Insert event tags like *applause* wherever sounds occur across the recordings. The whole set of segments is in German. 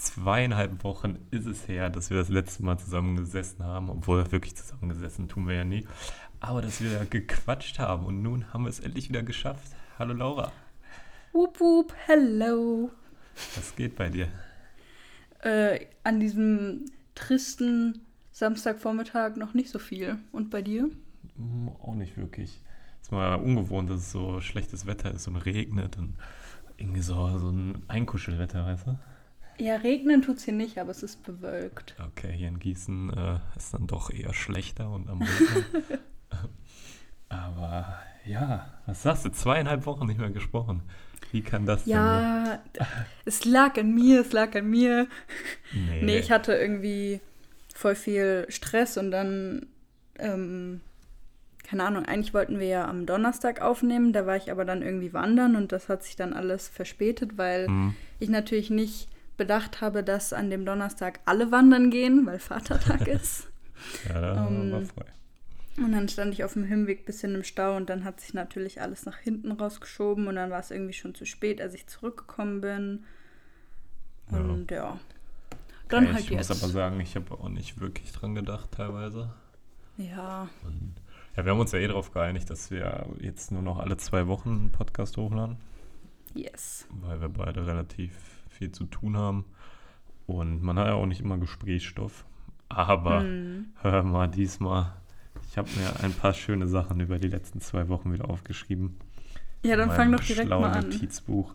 zweieinhalb Wochen ist es her, dass wir das letzte Mal zusammengesessen haben, obwohl wirklich zusammengesessen tun wir ja nie. Aber dass wir gequatscht haben und nun haben wir es endlich wieder geschafft. Hallo Laura. Wup wup, hello. Was geht bei dir? Äh, an diesem tristen Samstagvormittag noch nicht so viel. Und bei dir? Hm, auch nicht wirklich. Es ist mal ungewohnt, dass es so schlechtes Wetter ist und regnet und irgendwie so, so ein Einkuschelwetter, weißt du? Ja, regnen tut es hier nicht, aber es ist bewölkt. Okay, hier in Gießen äh, ist dann doch eher schlechter und am Regnen. *laughs* *laughs* aber ja, was sagst du? Zweieinhalb Wochen nicht mehr gesprochen. Wie kann das ja, denn? Ja, es lag an mir, es lag an mir. Nee. nee, ich hatte irgendwie voll viel Stress und dann, ähm, keine Ahnung, eigentlich wollten wir ja am Donnerstag aufnehmen, da war ich aber dann irgendwie wandern und das hat sich dann alles verspätet, weil mhm. ich natürlich nicht bedacht habe, dass an dem Donnerstag alle wandern gehen, weil Vatertag *laughs* ist. ja, da um, war frei. Und dann stand ich auf dem Hinweg ein bisschen im Stau und dann hat sich natürlich alles nach hinten rausgeschoben und dann war es irgendwie schon zu spät, als ich zurückgekommen bin. Und ja. ja. Dann okay, halt ich jetzt. muss aber sagen, ich habe auch nicht wirklich dran gedacht teilweise. Ja. Und, ja, wir haben uns ja eh darauf geeinigt, dass wir jetzt nur noch alle zwei Wochen einen Podcast hochladen. Yes. Weil wir beide relativ viel zu tun haben. Und man hat ja auch nicht immer Gesprächsstoff. Aber hm. hör mal, diesmal ich habe mir ein paar schöne Sachen über die letzten zwei Wochen wieder aufgeschrieben. Ja, dann fang doch direkt mal an. Notizbuch.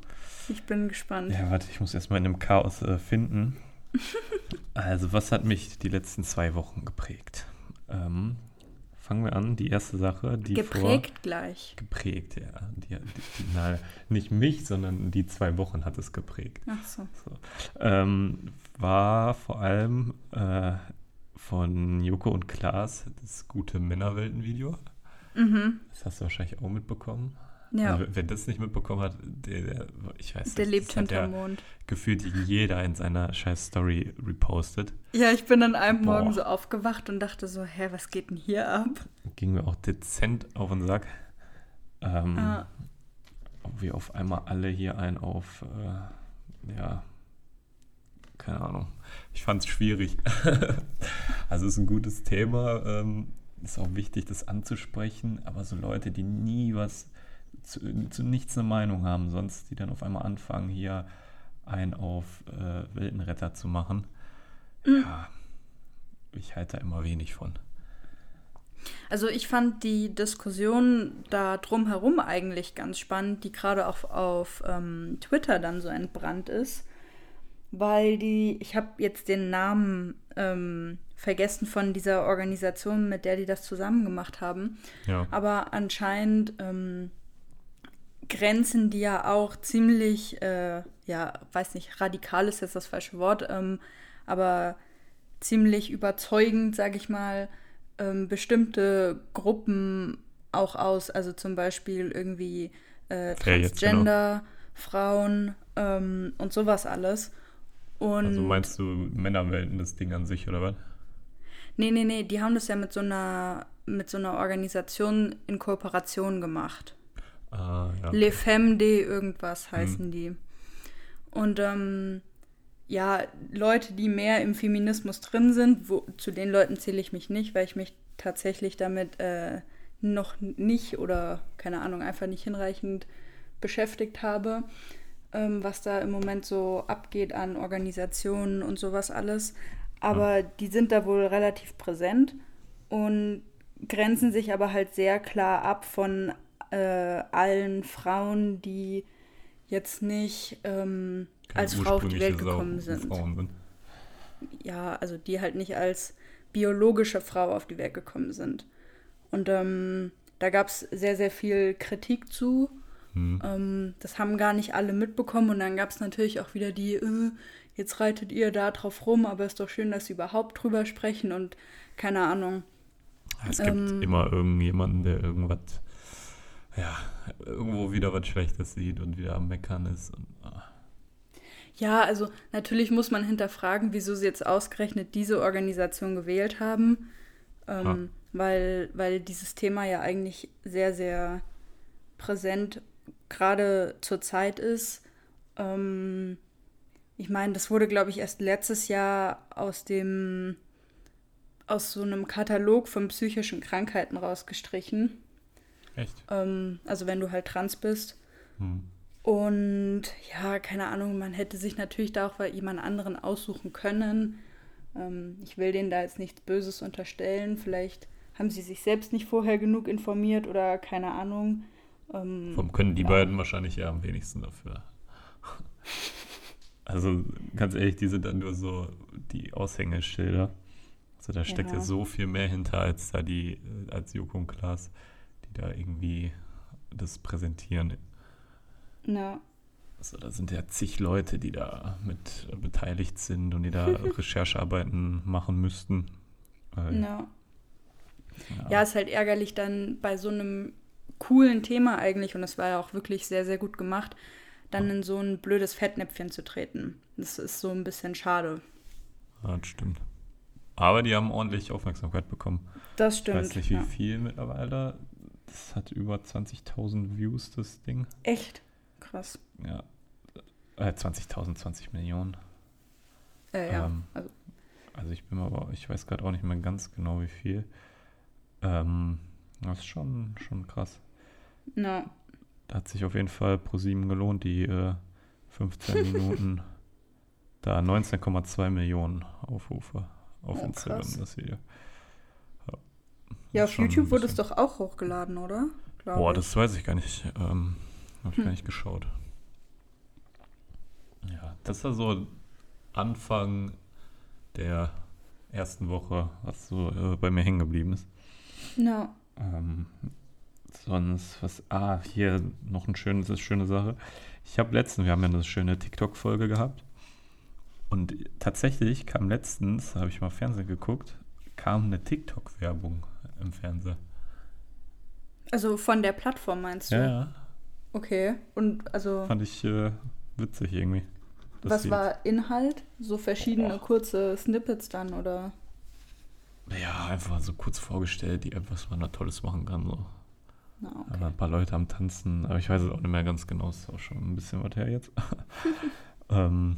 Ich bin gespannt. Ja, warte, ich muss erstmal in dem Chaos äh, finden. *laughs* also, was hat mich die letzten zwei Wochen geprägt? Ähm, fangen wir an. Die erste Sache, die Geprägt vor, gleich. Geprägt, ja. Die, die, na, nicht mich, sondern die zwei Wochen hat es geprägt. Ach so. so. Ähm, war vor allem äh, von Joko und Klaas, das gute Männerwelten-Video. Mhm. Das hast du wahrscheinlich auch mitbekommen. Ja. Also, wer das nicht mitbekommen hat, der, der ich weiß Der nicht, lebt hinterm Mond. Gefühlt jeder in seiner scheiß Story repostet. Ja, ich bin dann einem Boah. Morgen so aufgewacht und dachte so, hä, was geht denn hier ab? Ging mir auch dezent auf den Sack. Ähm, ah. Wie auf einmal alle hier ein auf, äh, ja, keine Ahnung. Ich fand es schwierig. *laughs* also es ist ein gutes Thema. Ähm, ist auch wichtig, das anzusprechen. Aber so Leute, die nie was zu, zu nichts eine Meinung haben, sonst die dann auf einmal anfangen, hier ein auf äh, Weltenretter zu machen. Mhm. Ja, ich halte da immer wenig von. Also ich fand die Diskussion da drumherum eigentlich ganz spannend, die gerade auch auf ähm, Twitter dann so entbrannt ist weil die, ich habe jetzt den Namen ähm, vergessen von dieser Organisation, mit der die das zusammen gemacht haben. Ja. Aber anscheinend ähm, grenzen die ja auch ziemlich, äh, ja, weiß nicht, radikal ist jetzt das falsche Wort, ähm, aber ziemlich überzeugend, sage ich mal, ähm, bestimmte Gruppen auch aus. Also zum Beispiel irgendwie äh, Transgender, genau. Frauen ähm, und sowas alles. Und also meinst du Männer melden das Ding an sich oder was? Nee, nee, nee, die haben das ja mit so einer, mit so einer Organisation in Kooperation gemacht. Ah, ja. Le Femme de irgendwas heißen hm. die. Und ähm, ja, Leute, die mehr im Feminismus drin sind, wo, zu den Leuten zähle ich mich nicht, weil ich mich tatsächlich damit äh, noch nicht oder keine Ahnung, einfach nicht hinreichend beschäftigt habe ähm, was da im Moment so abgeht an Organisationen und sowas alles. Aber ja. die sind da wohl relativ präsent und grenzen sich aber halt sehr klar ab von äh, allen Frauen, die jetzt nicht ähm, als Frau auf die Welt gekommen sind. sind. Ja, also die halt nicht als biologische Frau auf die Welt gekommen sind. Und ähm, da gab es sehr, sehr viel Kritik zu. Mhm. Ähm, das haben gar nicht alle mitbekommen und dann gab es natürlich auch wieder die, äh, jetzt reitet ihr da drauf rum, aber es ist doch schön, dass sie überhaupt drüber sprechen und keine Ahnung. Es gibt ähm, immer irgendjemanden, der irgendwas, ja, irgendwo wieder was Schlechtes sieht und wieder am Meckern ist. Und, ah. Ja, also natürlich muss man hinterfragen, wieso sie jetzt ausgerechnet diese Organisation gewählt haben, ähm, ah. weil, weil dieses Thema ja eigentlich sehr, sehr präsent gerade zur Zeit ist. Ähm, ich meine, das wurde, glaube ich, erst letztes Jahr aus dem, aus so einem Katalog von psychischen Krankheiten rausgestrichen. Echt? Ähm, also wenn du halt trans bist. Hm. Und ja, keine Ahnung, man hätte sich natürlich da auch jemand anderen aussuchen können. Ähm, ich will denen da jetzt nichts Böses unterstellen. Vielleicht haben sie sich selbst nicht vorher genug informiert oder keine Ahnung. Ähm, Warum können die ja. beiden wahrscheinlich ja am wenigsten dafür? *laughs* Also ganz ehrlich, die sind dann nur so die Aushängeschilder. Also da steckt ja, ja so viel mehr hinter als da die, als Joko und Klaas, da irgendwie das präsentieren. Ja. Also da sind ja zig Leute, die da mit beteiligt sind und die da *laughs* Recherchearbeiten machen müssten. Weil, ja. ja. Ja, ist halt ärgerlich dann bei so einem coolen Thema eigentlich, und das war ja auch wirklich sehr, sehr gut gemacht, dann in so ein blödes Fettnäpfchen zu treten. Das ist so ein bisschen schade. Ja, das stimmt. Aber die haben ordentlich Aufmerksamkeit bekommen. Das stimmt. Ich weiß nicht, wie ja. viel mittlerweile. Das hat über 20.000 Views, das Ding. Echt? Krass. Ja. Äh, 20.000, 20 Millionen. Äh, ja. Ähm, also. also ich bin aber, ich weiß gerade auch nicht mehr ganz genau, wie viel. Ähm, das ist schon, schon krass. No. Da hat sich auf jeden Fall pro sieben gelohnt, die äh, 15 *laughs* Minuten. da 19,2 Millionen Aufrufe auf oh, Instagram, krass. das Video. Ja, ja auf YouTube wurde es doch auch hochgeladen, oder? Glaube Boah, das weiß ich gar nicht. Ähm, Habe ich hm. gar nicht geschaut. Ja, das war so Anfang der ersten Woche, was so äh, bei mir hängen geblieben ist. No. Ähm, sonst was. Ah, hier noch eine schöne, eine schöne Sache. Ich habe letztens, wir haben ja eine schöne TikTok-Folge gehabt. Und tatsächlich kam letztens, habe ich mal Fernsehen geguckt, kam eine TikTok-Werbung im Fernsehen. Also von der Plattform meinst du? Ja, ja. Okay. Und also. Fand ich äh, witzig irgendwie. Was war Inhalt? So verschiedene oh. kurze Snippets dann, oder? Ja, einfach so kurz vorgestellt, die was man da Tolles machen kann. So. Ah, okay. ein paar Leute am Tanzen, aber ich weiß es auch nicht mehr ganz genau, ist auch schon ein bisschen was her jetzt. *laughs* *laughs* ähm,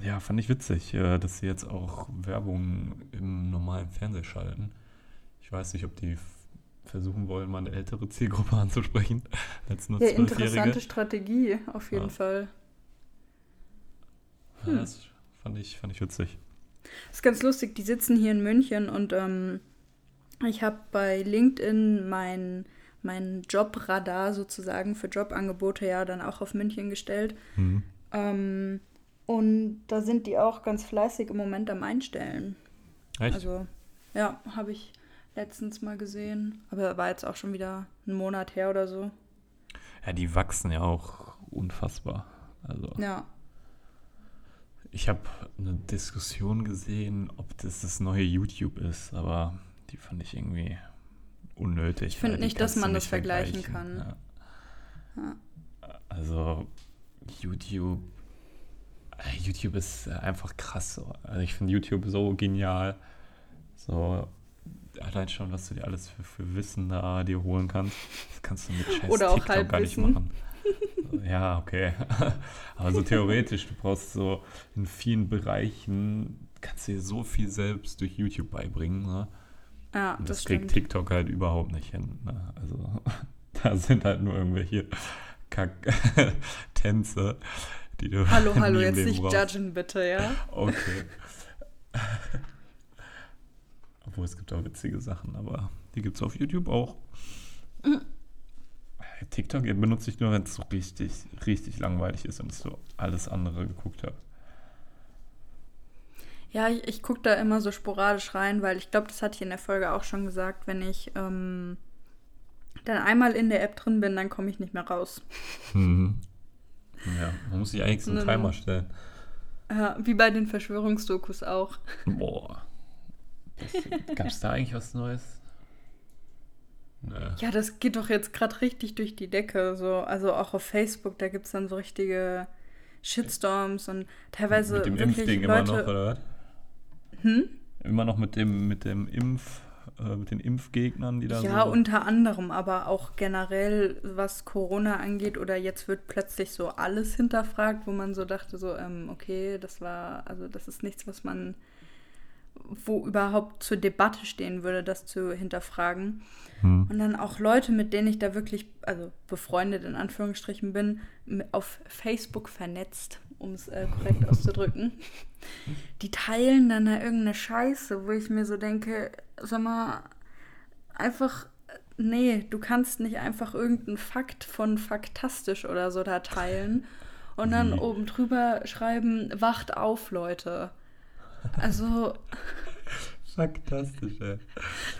ja, fand ich witzig, äh, dass sie jetzt auch Werbung im normalen Fernsehen schalten. Ich weiß nicht, ob die versuchen wollen, mal eine ältere Zielgruppe *laughs* anzusprechen als nur ja, interessante Strategie, auf jeden ja. Fall. Hm. Ja, das fand ich, fand ich witzig. Das ist ganz lustig, die sitzen hier in München und ähm, ich habe bei LinkedIn mein mein Jobradar sozusagen für Jobangebote ja dann auch auf München gestellt. Mhm. Ähm, und da sind die auch ganz fleißig im Moment am Einstellen. Echt? Also, ja, habe ich letztens mal gesehen. Aber war jetzt auch schon wieder einen Monat her oder so. Ja, die wachsen ja auch unfassbar. Also. Ja. Ich habe eine Diskussion gesehen, ob das das neue YouTube ist, aber die fand ich irgendwie unnötig. Ich finde nicht, dass man das vergleichen, kann. Ja. Ja. Also YouTube, YouTube ist einfach krass. Also ich finde YouTube so genial. So allein schon, was du dir alles für, für Wissen da dir holen kannst. Das kannst du mit Scheiß Oder auch TikTok gar nicht machen. *laughs* ja, okay. *laughs* Aber so theoretisch, du brauchst so in vielen Bereichen, kannst du dir so viel selbst durch YouTube beibringen. Ne? Ja, und das, das kriegt TikTok halt überhaupt nicht hin. Ne? Also *laughs* da sind halt nur irgendwelche Kack-Tänze, die du. Hallo, hallo, jetzt Leben nicht brauchst. judgen bitte, ja? Okay. *laughs* Obwohl es gibt auch witzige Sachen, aber die gibt es auf YouTube auch. Mhm. TikTok benutze ich nur, wenn es so richtig, richtig langweilig ist und ich so alles andere geguckt habe. Ja, ich, ich gucke da immer so sporadisch rein, weil ich glaube, das hatte ich in der Folge auch schon gesagt, wenn ich ähm, dann einmal in der App drin bin, dann komme ich nicht mehr raus. Mhm. Ja, man muss sich eigentlich so einen Timer stellen. Ja, wie bei den Verschwörungsdokus auch. Boah. Gab es da eigentlich was Neues? Nee. Ja, das geht doch jetzt gerade richtig durch die Decke. So. Also auch auf Facebook, da gibt es dann so richtige Shitstorms und teilweise. Mit dem Impfding immer noch, oder was? Hm? Immer noch mit dem, mit dem Impf, äh, mit den Impfgegnern, die da Ja, so. unter anderem, aber auch generell, was Corona angeht, oder jetzt wird plötzlich so alles hinterfragt, wo man so dachte, so, ähm, okay, das war, also das ist nichts, was man, wo überhaupt zur Debatte stehen würde, das zu hinterfragen. Hm. Und dann auch Leute, mit denen ich da wirklich, also befreundet in Anführungsstrichen bin, auf Facebook vernetzt, um es äh, korrekt auszudrücken, die teilen dann da irgendeine Scheiße, wo ich mir so denke, sag mal, einfach, nee, du kannst nicht einfach irgendeinen Fakt von faktastisch oder so da teilen und dann Wie? oben drüber schreiben, wacht auf, Leute. Also, Fantastisch, ey.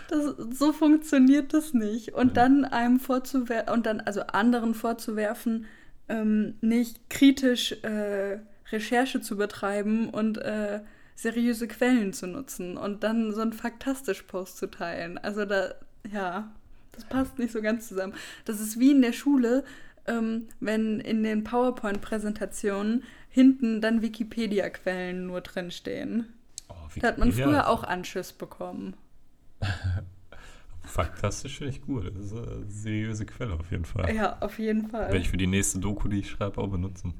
Das, so funktioniert das nicht. Und dann einem vorzuwerfen, und dann also anderen vorzuwerfen, ähm, nicht kritisch äh, Recherche zu betreiben und äh, seriöse Quellen zu nutzen und dann so einen Faktastisch-Post zu teilen. Also da, ja, das passt nicht so ganz zusammen. Das ist wie in der Schule, ähm, wenn in den PowerPoint-Präsentationen hinten dann Wikipedia-Quellen nur drinstehen. Oh, Da hat man Wikipedia früher auch Anschiss bekommen. Faktastisch finde ich gut. Das ist eine seriöse Quelle auf jeden Fall. Ja, auf jeden Fall. Werde ich für die nächste Doku, die ich schreibe, auch benutzen.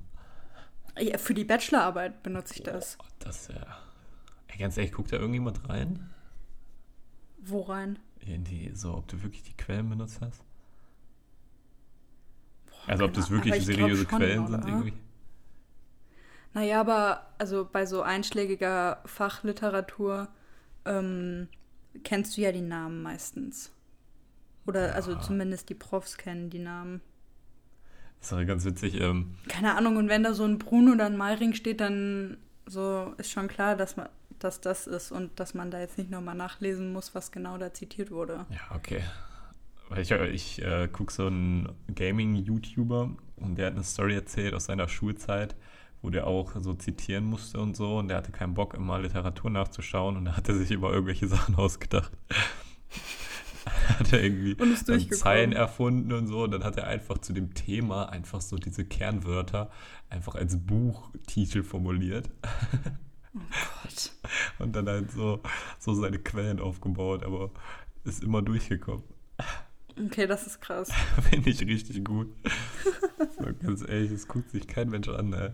Ja, für die Bachelorarbeit benutze ich das. Oh, das ja. Ey, ganz ehrlich, guckt da irgendjemand rein? Wo rein? In die, so, ob du wirklich die Quellen benutzt hast? Also, ob das wirklich seriöse schon, Quellen sind oder? irgendwie? Naja, aber also bei so einschlägiger Fachliteratur ähm, kennst du ja die Namen meistens. Oder also Ja. zumindest die Profs kennen die Namen. Das ist ganz witzig. Ähm, Keine Ahnung, und wenn da so ein Bruno oder ein Meiring steht, dann so ist schon klar, dass man dass das ist und dass man da jetzt nicht nochmal nachlesen muss, was genau da zitiert wurde. ja, okay. Weil ich, ich äh, gucke so einen Gaming-YouTuber und der hat eine Story erzählt aus seiner Schulzeit, wo der auch so zitieren musste und so und der hatte keinen Bock, immer Literatur nachzuschauen und da hat er sich immer irgendwelche *laughs* Sachen ausgedacht. *laughs* hat er irgendwie. Zeilen erfunden und so und dann hat er einfach zu dem Thema einfach so diese Kernwörter einfach als Buchtitel formuliert *laughs* Gott. und dann halt so, so seine Quellen aufgebaut, aber ist immer durchgekommen. Okay, das ist krass. Finde ich richtig gut. so, ganz ehrlich, das guckt sich kein Mensch an. Ey.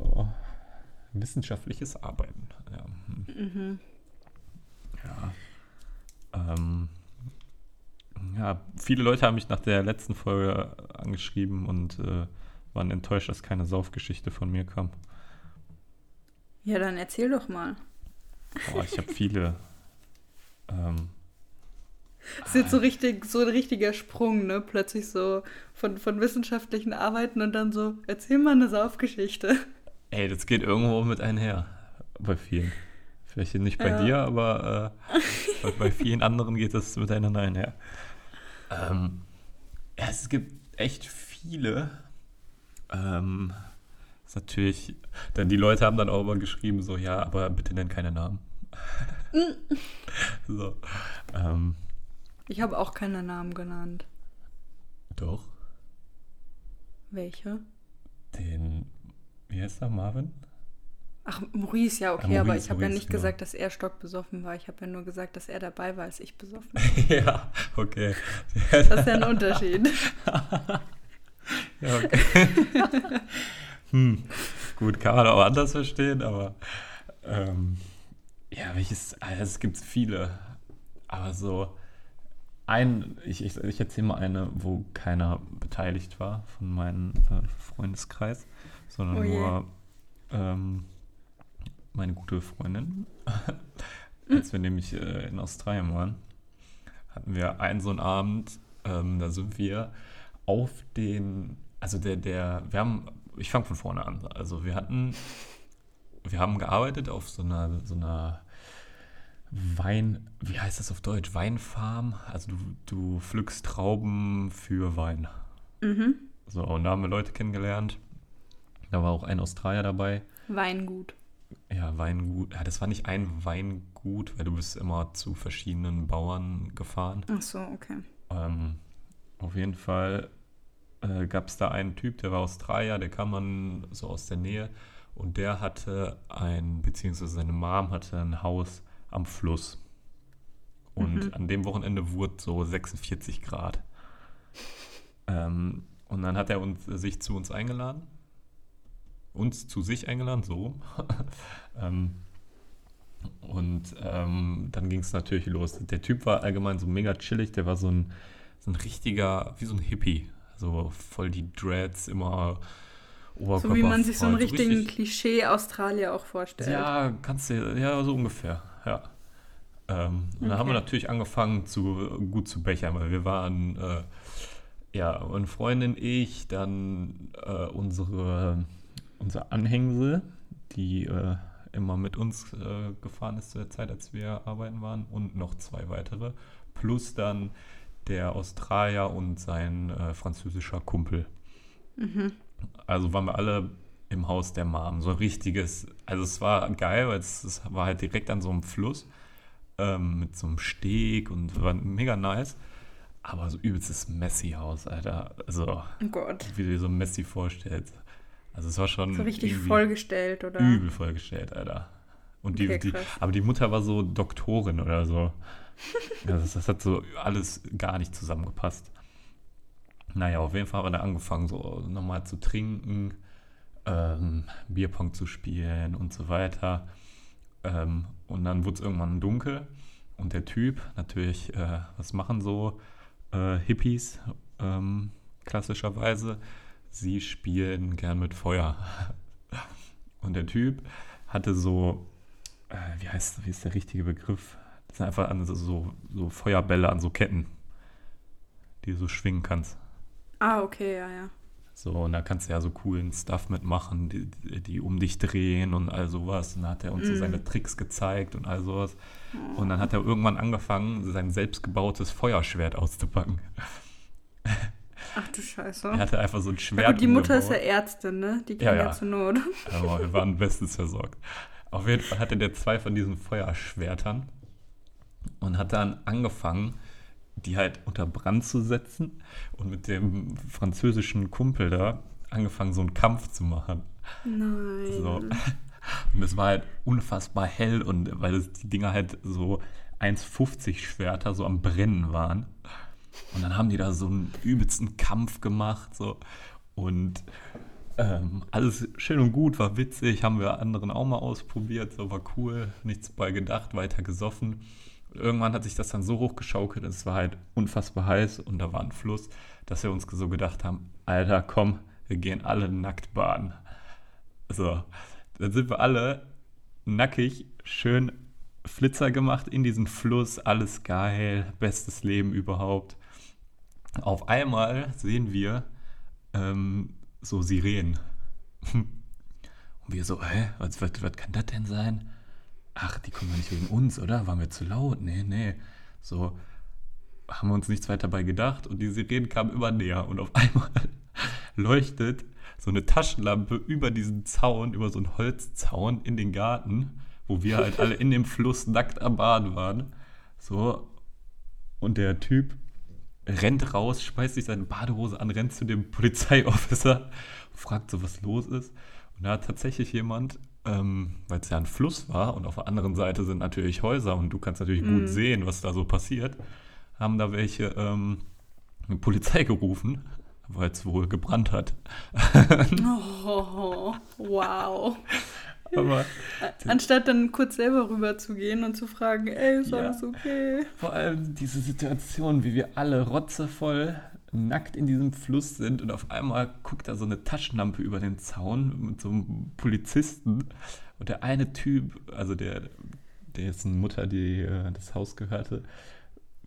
Oh. Wissenschaftliches Arbeiten. Ja. hm. Mhm. Ja. Ähm, ja, viele Leute haben mich nach der letzten Folge angeschrieben und äh, waren enttäuscht, dass keine Saufgeschichte von mir kam. Ja, dann erzähl doch mal. Boah, ich habe viele. Ähm, Das ist jetzt so richtig, so ein richtiger Sprung, ne? Plötzlich so von, von wissenschaftlichen Arbeiten und dann so, erzähl mal eine Saufgeschichte. Ey, das geht irgendwo mit einher. Bei vielen. Vielleicht nicht bei Ja. dir, aber äh, bei, vielen anderen geht das miteinander einher. Ähm, es gibt echt viele. Ähm, ist natürlich, dann die Leute haben dann auch immer geschrieben, so, ja, aber bitte nenn keine Namen. *laughs* so. Ähm, Ich habe auch keine Namen genannt. doch, Welche? den, wie heißt er, Marvin? Ach, Maurice, ja, okay, Ah, Maurice, aber ich habe ja nicht genau. gesagt, dass er stockbesoffen war. Ich habe ja nur gesagt, dass er dabei war, als ich besoffen war. *laughs* ja, okay. Das ist ja ein Unterschied. *laughs* Ja, okay. *laughs* hm. Gut, kann man auch anders verstehen, aber ähm, ja, welches, also es gibt viele, aber so ein, ich, ich, ich erzähle mal eine, wo keiner beteiligt war von meinem äh, Freundeskreis, sondern Oh nur ähm, meine gute Freundin. *laughs* Als wir nämlich äh, in Australien waren, hatten wir einen so einen Abend, ähm, da sind wir auf den, also der, der, wir haben, ich fange von vorne an, also wir hatten, wir haben gearbeitet auf so einer, so einer Wein, wie heißt das auf Deutsch? Weinfarm, also du, du pflückst Trauben für Wein. Mhm. So, und da haben wir Leute kennengelernt. Da war auch ein Australier dabei. Weingut. Ja, Weingut. Ja, das war nicht ein Weingut, weil du bist immer zu verschiedenen Bauern gefahren. Ach so, okay. Ähm, auf jeden Fall äh, gab es da einen Typ, der war Australier, der kam dann so aus der Nähe und der hatte ein, beziehungsweise seine Mom hatte ein Haus am Fluss. Und mhm. an dem Wochenende wurde so 46 Grad. Ähm, und dann hat er uns, sich zu uns eingeladen. Uns zu sich eingeladen, so. *laughs* ähm, und ähm, dann ging es natürlich los. Der Typ war allgemein so mega chillig, der war so ein, so ein richtiger, wie so ein Hippie. So voll die Dreads, immer Oberkörper. So wie man sich so einen richtigen richtig, Klischee-Australier auch vorstellt. Ja, kannst du, ja, so ungefähr, ja. Ähm, okay. Und dann haben wir natürlich angefangen, zu, gut zu bechern, weil wir waren, äh, ja, eine Freundin, ich, dann äh, unsere, unsere Anhängsel, die äh, immer mit uns äh, gefahren ist zu der Zeit, als wir arbeiten waren, und noch zwei weitere, plus dann der Australier und sein äh, französischer Kumpel. Mhm. Also waren wir alle im Haus der Mom. So ein richtiges, also es war geil, weil es, es war halt direkt an so einem Fluss ähm, mit so einem Steg und war mega nice. Aber so übelstes Messi-Haus, Alter. Also, oh Gott. wie du dir so Messi vorstellst. Also es war schon. So richtig vollgestellt, oder? Übel vollgestellt, Alter. Und die, okay, die, aber die Mutter war so Doktorin oder so. das, *laughs* das, hat so alles gar nicht zusammengepasst. Naja, auf jeden Fall haben wir dann angefangen, so nochmal zu trinken, ähm, Bierpong zu spielen und so weiter. Ähm, und dann wurde es irgendwann dunkel und der Typ, natürlich, äh, was machen so äh, Hippies ähm, klassischerweise? Sie spielen gern mit Feuer. *laughs* und der Typ hatte so, äh, wie heißt, wie ist der richtige Begriff? Das sind einfach so, so Feuerbälle an so Ketten, die du so schwingen kannst. Ah, okay, ja, ja. So, und da kannst du ja so coolen Stuff mitmachen, die, die um dich drehen und all sowas. Und dann hat er uns mm. so seine Tricks gezeigt und all sowas. Oh. Und dann hat er irgendwann angefangen, sein selbstgebautes Feuerschwert auszupacken. *laughs* Ach du Scheiße. Er hatte einfach so ein Schwert. Ja, die Mutter ist ja Ärztin, ne? Die kann ja, ja. zur Not. *laughs* Aber wir waren bestens versorgt. Auf jeden Fall hatte der zwei von diesen Feuerschwertern und hat dann angefangen, die halt unter Brand zu setzen und mit dem französischen Kumpel da angefangen, so einen Kampf zu machen. Nein. So. Und es war halt unfassbar hell und weil das, die Dinger halt so 1,50 Schwerter so am Brennen waren. Und dann haben die da so einen übelsten Kampf gemacht. So. Und ähm, alles schön und gut, war witzig, haben wir anderen auch mal ausprobiert, so war cool, nichts bei gedacht, weiter gesoffen irgendwann hat sich das dann so hochgeschaukelt, es war halt unfassbar heiß und da war ein Fluss, dass wir uns so gedacht haben, Alter, komm, wir gehen alle nackt baden. So, dann sind wir alle nackig, schön Flitzer gemacht in diesen Fluss, alles geil, bestes Leben überhaupt. Auf einmal sehen wir ähm, so Sirenen. *laughs* Und wir so, hä, was, was, was kann das denn sein? ach, die kommen ja nicht wegen uns, oder? Waren wir zu laut? Nee, nee. So haben wir uns nichts weiter dabei gedacht und die Sirenen kamen immer näher und auf *laughs* einmal leuchtet so eine Taschenlampe über diesen Zaun, über so einen Holzzaun in den Garten, wo wir halt alle in dem Fluss nackt am Baden waren. So, und der Typ rennt raus, schmeißt sich seine Badehose an, rennt zu dem Polizeiofficer, fragt so, was los ist. Und da hat tatsächlich jemand ähm, weil es ja ein Fluss war und auf der anderen Seite sind natürlich Häuser und du kannst natürlich mhm. gut sehen, was da so passiert, haben da welche ähm, eine Polizei gerufen, weil es wohl gebrannt hat. *laughs* oh, wow. Aber, Anstatt dann kurz selber rüber zu gehen und zu fragen, ey, ist ja, alles okay? Vor allem diese Situation, wie wir alle rotzevoll nackt in diesem Fluss sind und auf einmal guckt da so eine Taschenlampe über den Zaun mit so einem Polizisten und der eine Typ, also der, eine Mutter, die äh, das Haus gehörte,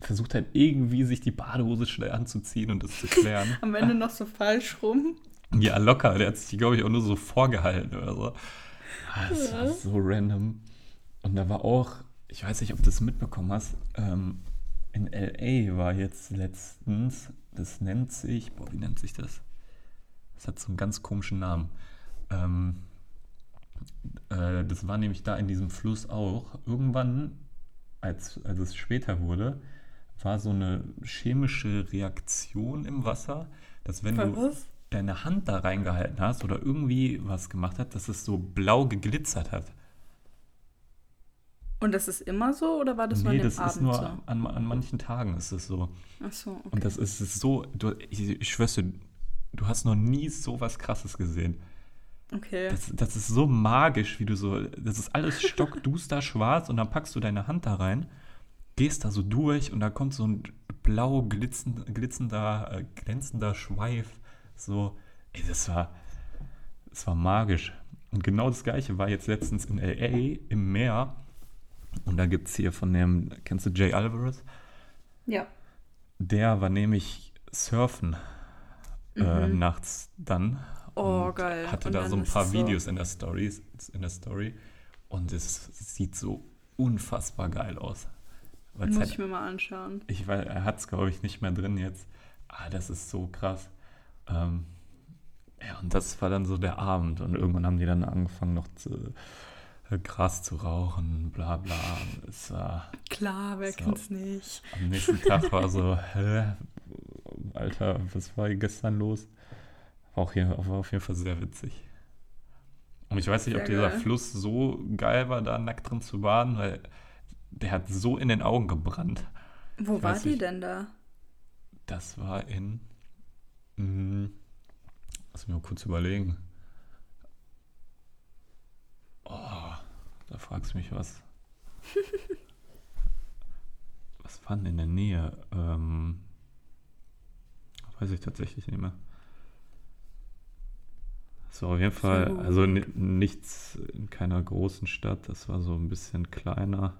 versucht halt irgendwie sich die Badehose schnell anzuziehen und das zu klären. *laughs* Am Ende noch so falsch rum. Ja, locker. Der hat sich, glaube ich, auch nur so vorgehalten oder so. Ah, das war so random. Und da war auch, ich weiß nicht, ob du das mitbekommen hast, ähm, in LA war jetzt letztens das nennt sich, boah, wie nennt sich das? Das hat so einen ganz komischen Namen. Ähm, äh, das war nämlich da in diesem Fluss auch. Irgendwann, als, als es später wurde, war so eine chemische Reaktion im Wasser, dass wenn was? du deine Hand da reingehalten hast oder irgendwie was gemacht hat, dass es so blau geglitzert hat. Und das ist immer so oder war das nee, nur an das dem ist Abend nur so? an, an manchen Tagen ist es so. Ach so, okay. Und das ist, ist so, du, ich, ich schwör's dir, du hast noch nie so was krasses gesehen. okay. Das, das ist so magisch, wie du so, das ist alles *laughs* stockduster schwarz und dann packst du deine Hand da rein, gehst da so durch und da kommt so ein blau glitzend, glitzender, äh, glänzender Schweif. So, ey, das war, das war magisch. Und genau das gleiche war jetzt letztens in L.A. im Meer. Und da gibt es hier von dem, kennst du Jay Alvarez? ja. Der war nämlich surfen äh, Mhm. nachts dann. Oh, und geil. Hatte Und da so ein paar so- Videos in der Story, in der Story. Und es sieht so unfassbar geil aus. Muss halt, ich mir mal anschauen. ich weil er hat es glaube ich nicht mehr drin jetzt. Ah, das ist so krass. Ähm, ja, und das war dann so der Abend. Und irgendwann haben die dann angefangen noch zu, äh, Gras zu rauchen, bla bla. Es war, Klar, wer kennt's nicht? am nächsten Tag war so, hä? Alter, was war hier gestern los? War, auch hier, war auf jeden Fall sehr witzig. Und ich weiß nicht, ob dieser geil. Fluss so geil war, da nackt drin zu baden, weil der hat so in den Augen gebrannt. Wo Ich war die nicht. denn da? Das war in. Mh, lass mich mal kurz überlegen. Oh, da fragst du mich was. *laughs* was war denn in der Nähe? Ähm, weiß ich tatsächlich nicht mehr. So, auf jeden Fall, So. also ni- nichts in keiner großen Stadt, das war so ein bisschen kleiner.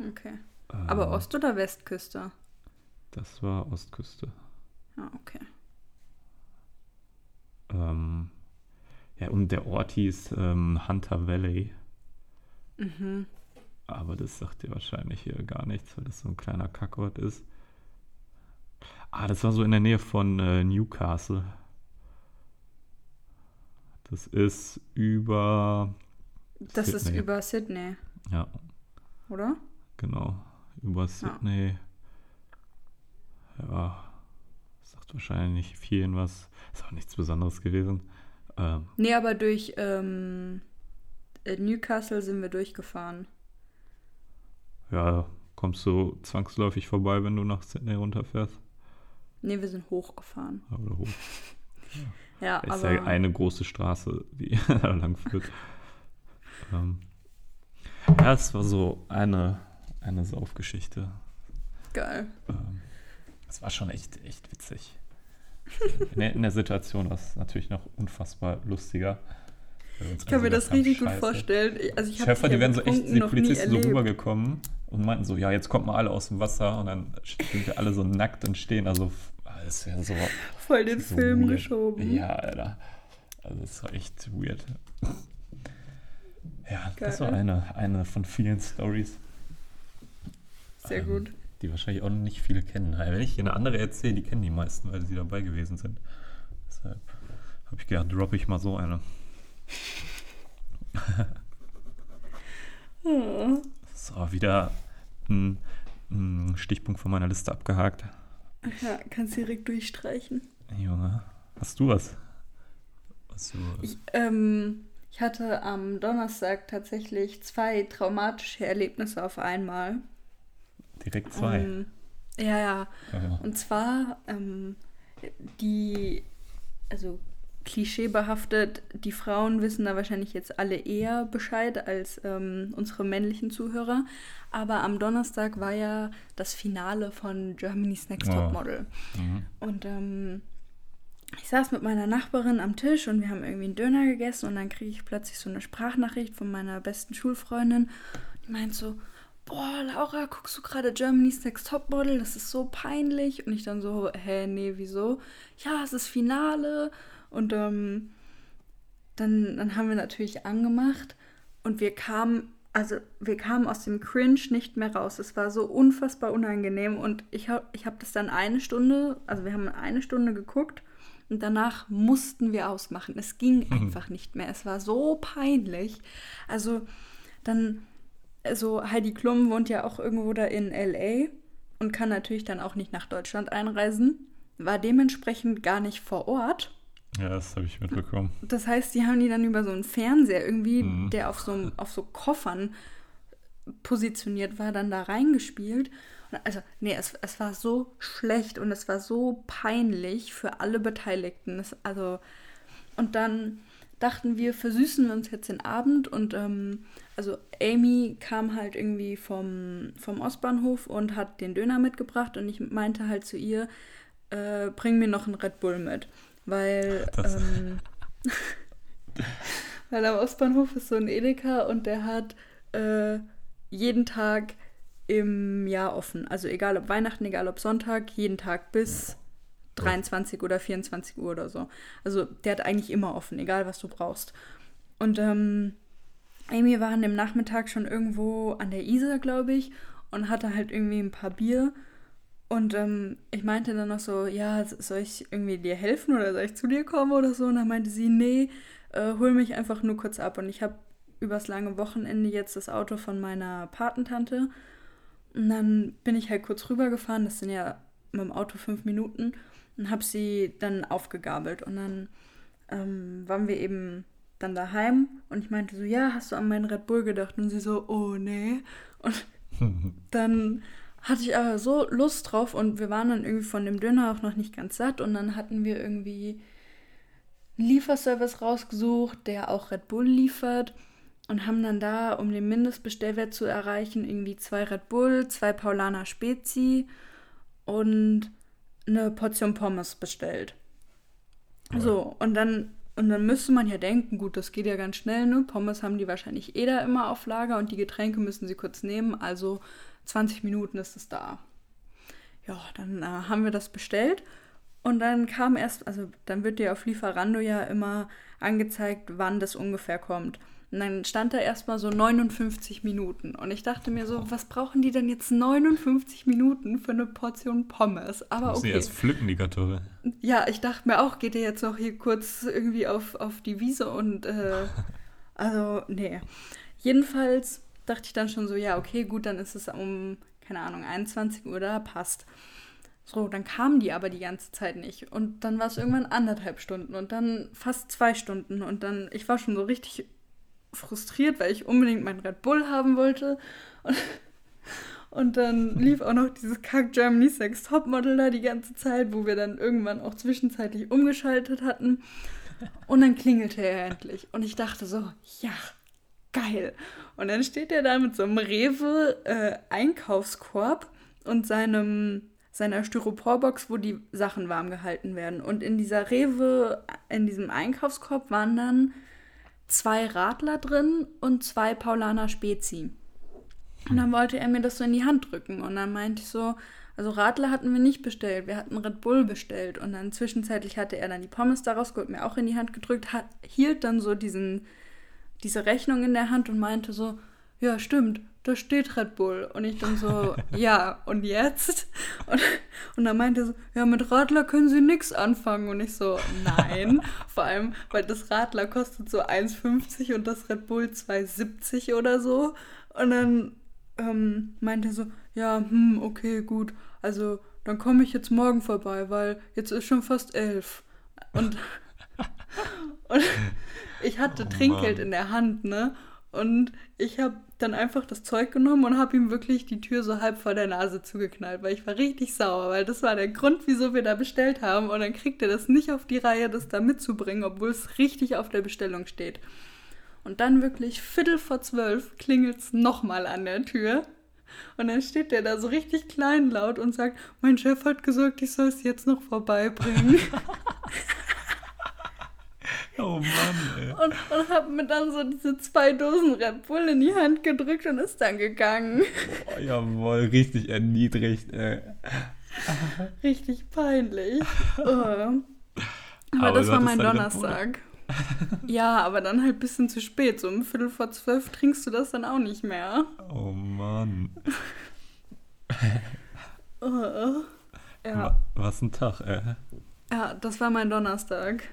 Okay. Aber Ähm, Ost- oder Westküste? Das war Ostküste. Ah, okay. Ähm, ja, und der Ort hieß ähm, Hunter Valley. Mhm. Aber das sagt dir wahrscheinlich hier gar nichts, weil das so ein kleiner Kackort ist. Ah, das war so in der Nähe von äh, Newcastle. Das ist über. Das ist Sydney. über Sydney, Ja, oder? genau. Über Sydney. Ja. Sagt wahrscheinlich vielen was. Ist auch nichts Besonderes gewesen. Ähm, Nee, aber durch ähm, äh, Newcastle sind wir durchgefahren. ja, kommst du zwangsläufig vorbei, wenn du nach Sydney runterfährst? Nee, wir sind hochgefahren. Oder hoch. *laughs* Ja, ist aber ja eine große Straße, die *laughs* da lang führt. ähm, ja, es war so eine, eine Saufgeschichte. geil. Ähm, es war schon echt, echt witzig. *laughs* In der, in der Situation war es natürlich noch unfassbar lustiger. Ich kann mir das richtig gut vorstellen. Also ich Ich hoffe, die wären so echt, die Polizisten so rübergekommen und meinten so, ja, jetzt kommt mal alle aus dem Wasser und dann sind wir alle so nackt und stehen. Also, das wäre so Voll den so Film weird. geschoben. Ja, Alter. Also es war echt weird. Ja, das Geil. war eine, eine von vielen Stories, Sehr Ähm, gut. Die wahrscheinlich auch nicht viele kennen. Wenn ich hier eine andere erzähle, die kennen die meisten, weil sie dabei gewesen sind. Deshalb habe ich gedacht, droppe ich mal so eine. *laughs* So, wieder ein, ein Stichpunkt von meiner Liste abgehakt. Ja, kannst direkt durchstreichen. Junge, hast du was? Was du, Ich, ähm, ich hatte am Donnerstag tatsächlich zwei traumatische Erlebnisse auf einmal. Direkt zwei. Ähm, ja, ja. Ja. Und zwar ähm, die, also klischeebehaftet, die Frauen wissen da wahrscheinlich jetzt alle eher Bescheid als ähm, unsere männlichen Zuhörer. Aber am Donnerstag war ja das Finale von Germany's Next Oh. Top Model. Mhm. Und ähm, ich saß mit meiner Nachbarin am Tisch und wir haben irgendwie einen Döner gegessen und dann kriege ich plötzlich so eine Sprachnachricht von meiner besten Schulfreundin. Die meint so, boah, Laura, guckst du gerade Germany's Next Topmodel? Das ist so peinlich. Und ich dann so, hä, nee, wieso? Ja, es ist Finale. Und ähm, dann, dann haben wir natürlich angemacht und wir kamen, also wir kamen aus dem Cringe nicht mehr raus. Es war so unfassbar unangenehm und ich habe ich hab das dann eine Stunde, also wir haben eine Stunde geguckt und danach mussten wir ausmachen. Es ging einfach nicht mehr. Es war so peinlich. Also dann, also Heidi Klum wohnt ja auch irgendwo da in LA und kann natürlich dann auch nicht nach Deutschland einreisen, war dementsprechend gar nicht vor Ort. ja, das habe ich mitbekommen. Das heißt, die haben die dann über so einen Fernseher irgendwie, Mhm. der auf so, auf so Koffern positioniert war, dann da reingespielt. Also, nee, es, es war so schlecht und es war so peinlich für alle Beteiligten. Es, also, und dann dachten wir, versüßen wir uns jetzt den Abend und ähm, also Amy kam halt irgendwie vom, vom Ostbahnhof und hat den Döner mitgebracht und ich meinte halt zu ihr, äh, bring mir noch einen Red Bull mit. Weil, *laughs* ähm, *laughs* weil am Ostbahnhof ist so ein Edeka und der hat äh, jeden Tag im Jahr offen. Also egal ob Weihnachten, egal ob Sonntag, jeden Tag bis 23 oder 24 Uhr oder so. Also der hat eigentlich immer offen, egal was du brauchst. Und ähm, Amy war an dem Nachmittag schon irgendwo an der Isar, glaube ich, und hatte halt irgendwie ein paar Bier. Und ähm, ich meinte dann noch so, ja, soll ich irgendwie dir helfen oder soll ich zu dir kommen oder so? Und dann meinte sie, nee, äh, hol mich einfach nur kurz ab. Und ich habe übers lange Wochenende jetzt das Auto von meiner Patentante. Und dann bin ich halt kurz rübergefahren, das sind ja mit dem Auto fünf Minuten und habe sie dann aufgegabelt. Und dann ähm, waren wir eben dann daheim und ich meinte so, ja, hast du an meinen Red Bull gedacht? Und sie so, oh nee. Und *laughs* dann hatte ich aber so Lust drauf und wir waren dann irgendwie von dem Döner auch noch nicht ganz satt und dann hatten wir irgendwie einen Lieferservice rausgesucht, der auch Red Bull liefert und haben dann da, um den Mindestbestellwert zu erreichen, irgendwie zwei Red Bull, zwei Paulaner Spezi und eine Portion Pommes bestellt. Ja. So, und dann, und dann müsste man ja denken, gut, das geht ja ganz schnell, ne? Pommes haben die wahrscheinlich eh da immer auf Lager und die Getränke müssen sie kurz nehmen, also 20 Minuten ist es da. Ja, dann äh, haben wir das bestellt und dann kam erst, also dann wird dir auf Lieferando ja immer angezeigt, wann das ungefähr kommt. Und dann stand da erstmal so 59 Minuten. Und ich dachte mir so, was brauchen die denn jetzt 59 Minuten für eine Portion Pommes? Aber okay. Sie erst pflücken, die Kartoffel. Ja, ich dachte mir auch, geht ihr jetzt noch hier kurz irgendwie auf, auf die Wiese und äh, *laughs* also, nee. Jedenfalls dachte ich dann schon so, ja, okay, gut, dann ist es um, keine Ahnung, 21 Uhr da, passt. So, dann kamen die aber die ganze Zeit nicht. Und dann war es irgendwann anderthalb Stunden und dann fast zwei Stunden. Und dann, ich war schon so richtig frustriert, weil ich unbedingt meinen Red Bull haben wollte. Und, und dann lief auch noch dieses Kack Germany Sex Topmodel da die ganze Zeit, wo wir dann irgendwann auch zwischenzeitlich umgeschaltet hatten. Und dann klingelte er endlich. Und ich dachte so, ja, geil. Und dann steht er da mit so einem Rewe-Einkaufskorb äh, und seinem seiner Styroporbox, wo die Sachen warm gehalten werden. Und in dieser Rewe, in diesem Einkaufskorb waren dann zwei Radler drin und zwei Paulaner Spezi. Und dann wollte er mir das so in die Hand drücken. Und dann meinte ich so, also Radler hatten wir nicht bestellt, wir hatten Red Bull bestellt. Und dann zwischenzeitlich hatte er dann die Pommes daraus geholt, mir auch in die Hand gedrückt, hat, hielt dann so diesen, diese Rechnung in der Hand und meinte so, ja, stimmt, da steht Red Bull. Und ich dann so, *laughs* ja, und jetzt? Und, und dann meinte er so, ja, mit Radler können Sie nichts anfangen. Und ich so, nein. *laughs* Vor allem, weil das Radler kostet so 1,50 und das Red Bull 2,70 oder so. Und dann ähm, meinte er so, ja, hm, okay, gut. Also, dann komme ich jetzt morgen vorbei, weil jetzt ist schon fast elf. Und, *laughs* und ich hatte oh, Trinkgeld in der Hand, ne? Und ich habe dann einfach das Zeug genommen und habe ihm wirklich die Tür so halb vor der Nase zugeknallt, weil ich war richtig sauer, weil das war der Grund, wieso wir da bestellt haben. Und dann kriegt er das nicht auf die Reihe, das da mitzubringen, obwohl es richtig auf der Bestellung steht. Und dann wirklich Viertel vor zwölf klingelt es nochmal an der Tür. Und dann steht der da so richtig kleinlaut und sagt, mein Chef hat gesagt, ich soll es jetzt noch vorbeibringen. *laughs* *laughs* Oh Mann, ey. Und, und hab mir dann so diese zwei Dosen Red Bull in die Hand gedrückt und ist dann gegangen. Oh, jawohl, richtig erniedrigt, ey. *laughs* Richtig peinlich. *laughs* Oh. Aber, aber, das war mein Donnerstag. ja, aber dann halt ein bisschen zu spät. So um Viertel vor zwölf trinkst du das dann auch nicht mehr. Oh Mann. oh. Ja. Was ein Tag, ey. Ja, das war mein Donnerstag.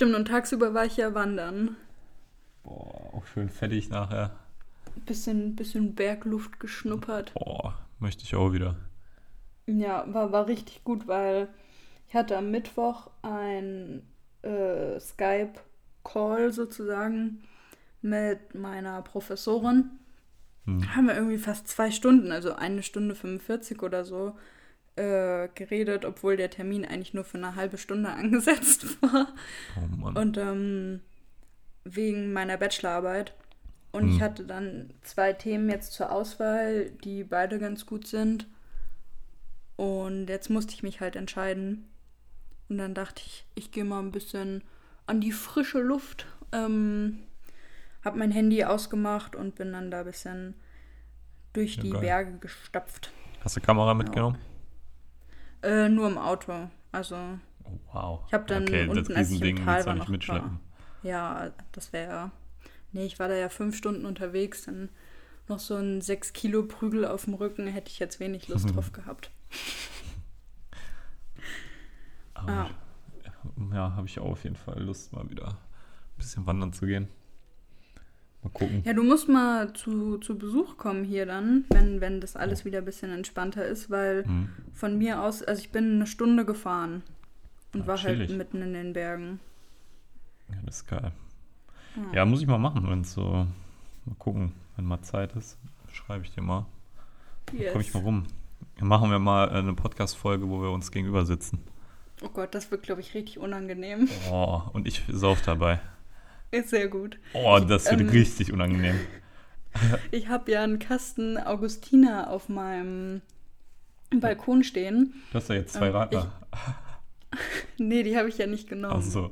Stimmt, und tagsüber war ich ja wandern. Boah, auch schön fettig nachher. Bisschen, bisschen Bergluft geschnuppert. Boah, möchte ich auch wieder. Ja, war, war richtig gut, weil ich hatte am Mittwoch ein äh, Skype-Call sozusagen mit meiner Professorin. hm. haben wir irgendwie fast zwei Stunden, also eine Stunde 45 oder so, äh, geredet, obwohl der Termin eigentlich nur für eine halbe Stunde *laughs* angesetzt war. Oh Mann. Und ähm, wegen meiner Bachelorarbeit. Und hm. ich hatte dann zwei Themen jetzt zur Auswahl, die beide ganz gut sind. Und jetzt musste ich mich halt entscheiden. Und dann dachte ich, ich gehe mal ein bisschen an die frische Luft. Ähm, hab mein Handy ausgemacht und bin dann da ein bisschen durch ja, die geil. Berge gestapft. Hast du Kamera mitgenommen? Äh, nur im Auto. Also. Oh, wow. Ich habe dann okay, unten, als ich im Tal war, noch mitschleppen. War. Ja, das wäre. Nee, ich war da ja fünf Stunden unterwegs, dann noch so ein 6 Kilo Prügel auf dem Rücken, hätte ich jetzt wenig Lust *laughs* drauf gehabt. Aber ah. Ja, habe ich auch auf jeden Fall Lust, mal wieder ein bisschen wandern zu gehen. Mal gucken. Ja, du musst mal zu, zu Besuch kommen hier dann, wenn, wenn das alles wieder ein bisschen entspannter ist, weil hm. von mir aus, also ich bin eine Stunde gefahren und ja, war halt chillig. halt mitten in den Bergen. Ja, das ist geil. Ja, ja muss ich mal machen, wenn es so, mal gucken, wenn mal Zeit ist, schreibe ich dir mal. Yes. Dann komme ich mal rum. Dann machen wir mal eine Podcast-Folge, wo wir uns gegenüber sitzen. Oh Gott, das wird, glaube ich, richtig unangenehm. Oh, und ich sauf dabei. Ist sehr gut. Oh, das wird ähm, richtig unangenehm. *laughs* ich habe ja einen Kasten Augustiner auf meinem Balkon stehen. Du hast ja jetzt zwei ähm, Radler. *laughs* Nee, die habe ich ja nicht genommen. Ach so.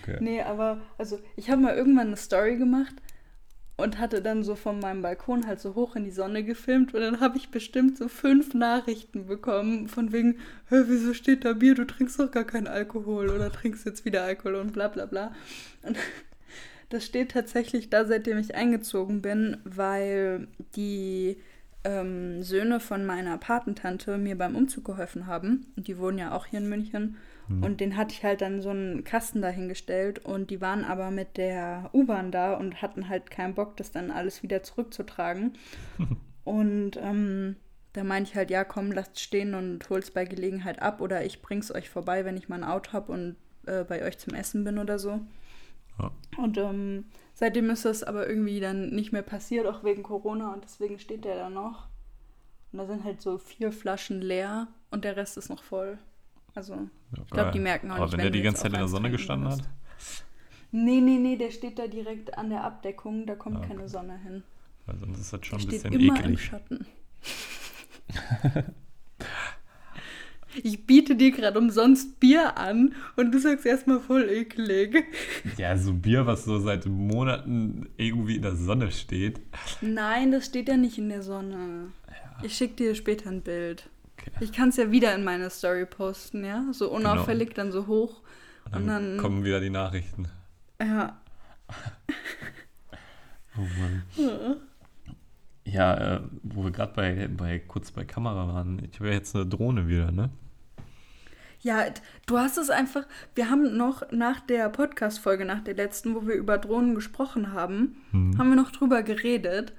Okay. Nee, aber also ich habe mal irgendwann eine Story gemacht und hatte dann so von meinem Balkon halt so hoch in die Sonne gefilmt und dann habe ich bestimmt so fünf Nachrichten bekommen von wegen, wieso steht da Bier, du trinkst doch gar keinen Alkohol oder *laughs* trinkst jetzt wieder Alkohol und bla bla bla. Und *laughs* das steht tatsächlich da, seitdem ich eingezogen bin, weil die ähm, Söhne von meiner Patentante mir beim Umzug geholfen haben. Und die wohnen ja auch hier in München. Mhm. Und den hatte ich halt dann so einen Kasten dahingestellt und die waren aber mit der U-Bahn da und hatten halt keinen Bock, das dann alles wieder zurückzutragen. *laughs* und ähm, da meinte ich halt, ja, komm, lasst stehen und hol's bei Gelegenheit ab oder ich bring's euch vorbei, wenn ich mal ein Auto habe und äh, bei euch zum Essen bin oder so. Ja. Und ähm, seitdem ist das aber irgendwie dann nicht mehr passiert, auch wegen Corona und deswegen steht der da noch. Und da sind halt so vier Flaschen leer und der Rest ist noch voll. Also, ja, ich glaube, die merken auch Aber nicht, wenn, wenn der die ganze Zeit in der Sonne gestanden hat? Nee, nee, nee, der steht da direkt an der Abdeckung, da kommt ah, okay. keine Sonne hin. Weil sonst ist das schon der ein bisschen steht immer eklig. Im Schatten. *laughs* ich biete dir gerade umsonst Bier an und du sagst erstmal voll eklig. Ja, so Bier, was so seit Monaten irgendwie in der Sonne steht. Nein, das steht ja nicht in der Sonne. Ja. Ich schicke dir später ein Bild. Ich kann es ja wieder in meine Story posten, ja? So genau. unauffällig, genau. dann so hoch. Und dann, und dann, kommen wieder die Nachrichten. Ja. *laughs* oh Mann. Ja, ja äh, wo wir gerade bei, bei kurz bei Kamera waren, ich habe ja jetzt eine Drohne wieder, ne? Ja, du hast es einfach. Wir haben noch nach der Podcast-Folge, nach der letzten, wo wir über Drohnen gesprochen haben, hm. haben wir noch drüber geredet.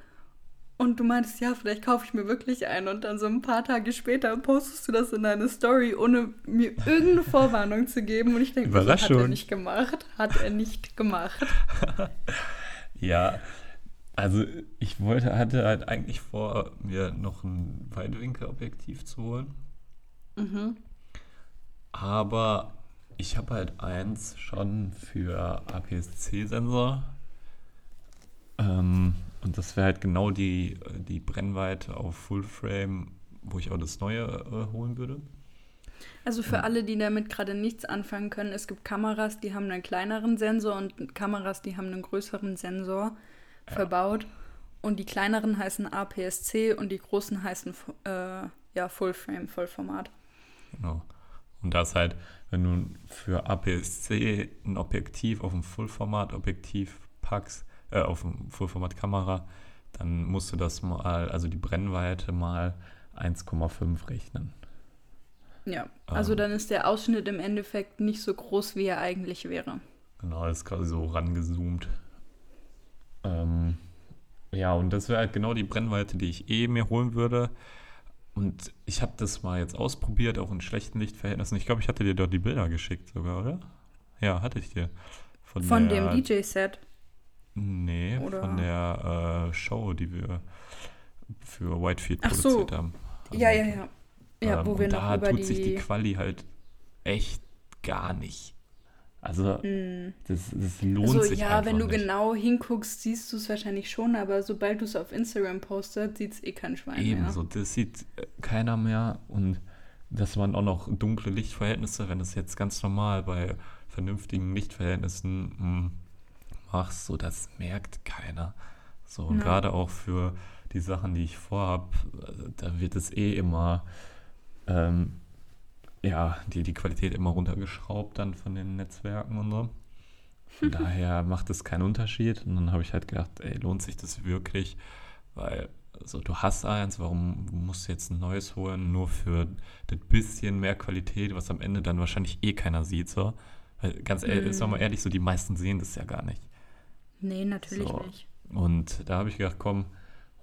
Und du meintest, ja, vielleicht kaufe ich mir wirklich einen. Und dann so ein paar Tage später postest du das in deine Story, ohne mir irgendeine Vorwarnung zu geben. Und ich denke, das hat er nicht gemacht. Hat er nicht gemacht. *laughs* ja, also ich wollte, hatte halt eigentlich vor, mir noch ein Weitwinkelobjektiv zu holen. Mhm. Aber ich habe halt eins schon für APS-C-Sensor. Ähm, und das wäre halt genau die, die Brennweite auf Fullframe, wo ich auch das Neue äh, holen würde. Also für alle, die damit gerade nichts anfangen können, es gibt Kameras, die haben einen kleineren Sensor und Kameras, die haben einen größeren Sensor ja. verbaut. Und die kleineren heißen APS-C und die großen heißen äh, ja, Fullframe, Vollformat. Genau. Und das halt, wenn du für APS-C ein Objektiv auf ein Fullformat-Objektiv packst, äh, auf eine Vollformat-Kamera, dann musst du das mal, also die Brennweite mal 1,5 rechnen. Ja, also ähm, dann ist der Ausschnitt im Endeffekt nicht so groß, wie er eigentlich wäre. Genau, ist quasi so rangezoomt. Ähm, ja, und das wäre halt genau die Brennweite, die ich eh mir holen würde. Und ich habe das mal jetzt ausprobiert, auch in schlechten Lichtverhältnissen. Ich glaube, ich hatte dir dort die Bilder geschickt sogar, oder? Ja, hatte ich dir. Von, Von der, dem DJ-Set. Nee, Oder? von der äh, Show, die wir für Whitefield produziert so. haben. Also, ja, ja, ja. Ja, ähm, wo wir noch da über tut die... sich die Quali halt echt gar nicht. Also, mm. das, das lohnt also, sich ja, wenn du nicht. genau hinguckst, siehst du es wahrscheinlich schon, aber sobald du es auf Instagram postest, sieht es eh kein Schwein Ebenso, mehr. Ebenso, das sieht äh, keiner mehr und dass man auch noch dunkle Lichtverhältnisse, wenn das jetzt ganz normal bei vernünftigen Lichtverhältnissen mh, hm, machst, so das merkt keiner. So, und ja. gerade auch für die Sachen, die ich vorhab, da wird es eh immer, ähm, ja, die, die Qualität immer runtergeschraubt dann von den Netzwerken und so. Von *laughs* daher macht es keinen Unterschied. Und dann habe ich halt gedacht, ey, lohnt sich das wirklich? Weil so, du hast eins, warum musst du jetzt ein neues holen, nur für das bisschen mehr Qualität, was am Ende dann wahrscheinlich eh keiner sieht, so. Weil ganz ehrlich, mm. sagen wir ehrlich, so die meisten sehen das ja gar nicht. Nee, natürlich so. nicht. Und da habe ich gedacht, komm,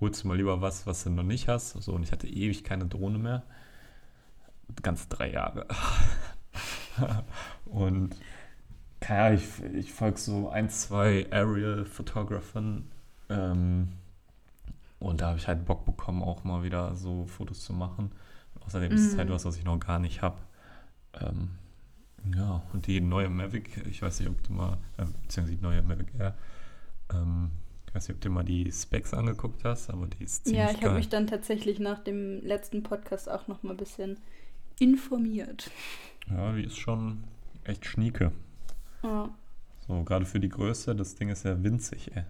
holst du mal lieber was, was du noch nicht hast. So, und ich hatte ewig keine Drohne mehr. Ganz drei Jahre. *laughs* und ja, ich, ich folge so ein, zwei Aerial-Fotographern. Ähm, und da habe ich halt Bock bekommen, auch mal wieder so Fotos zu machen. Außerdem ist es halt mhm. was, was ich noch gar nicht habe. Ähm, ja, und die neue Mavic, ich weiß nicht, ob du mal, äh, beziehungsweise die neue Mavic Air, ähm, ich weiß nicht, ob du mal die Specs angeguckt hast, aber die ist ziemlich Ja, ich habe mich dann tatsächlich nach dem letzten Podcast auch noch mal ein bisschen informiert. Ja, die ist schon echt schnieke. Ja. So, gerade für die Größe, das Ding ist ja winzig, ey.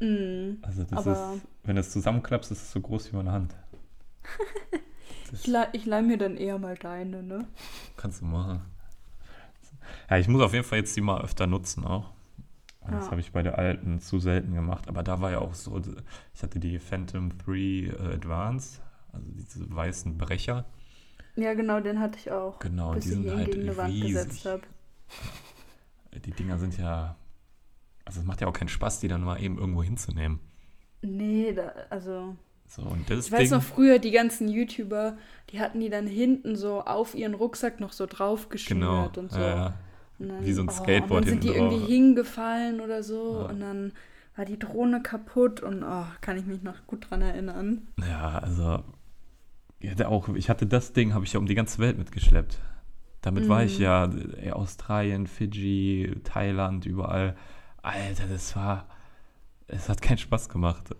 Mm, also das ist, wenn du es zusammenklappst, ist es so groß wie meine Hand. *laughs* ich, leih, ich leih mir dann eher mal deine, ne? Kannst du machen. Ja, ich muss auf jeden Fall jetzt die mal öfter nutzen auch. Das ja. habe ich bei der alten zu selten gemacht. Aber da war ja auch so, ich hatte die Phantom 3 äh, Advanced, also diese weißen Brecher. Ja, genau, den hatte ich auch. Genau, bis die sind halt gegen eine Wand gesetzt habe. Die Dinger sind ja, also es macht ja auch keinen Spaß, die dann mal eben irgendwo hinzunehmen. Nee, da, also. So, und das ich weiß noch früher, die ganzen YouTuber, die hatten die dann hinten so auf ihren Rucksack noch so draufgeschnürt genau, und so. Ja, dann, Wie so ein Skateboard. Oh, und dann sind die drauf. irgendwie hingefallen oder so ja. und dann war die Drohne kaputt und oh, kann ich mich noch gut dran erinnern. Ja, also ich hatte auch, ich hatte das Ding, habe ich ja um die ganze Welt mitgeschleppt. Damit mm. war ich mhm. ja ey, Australien, Fidschi, Thailand, überall. Alter, das war, es hat keinen Spaß gemacht.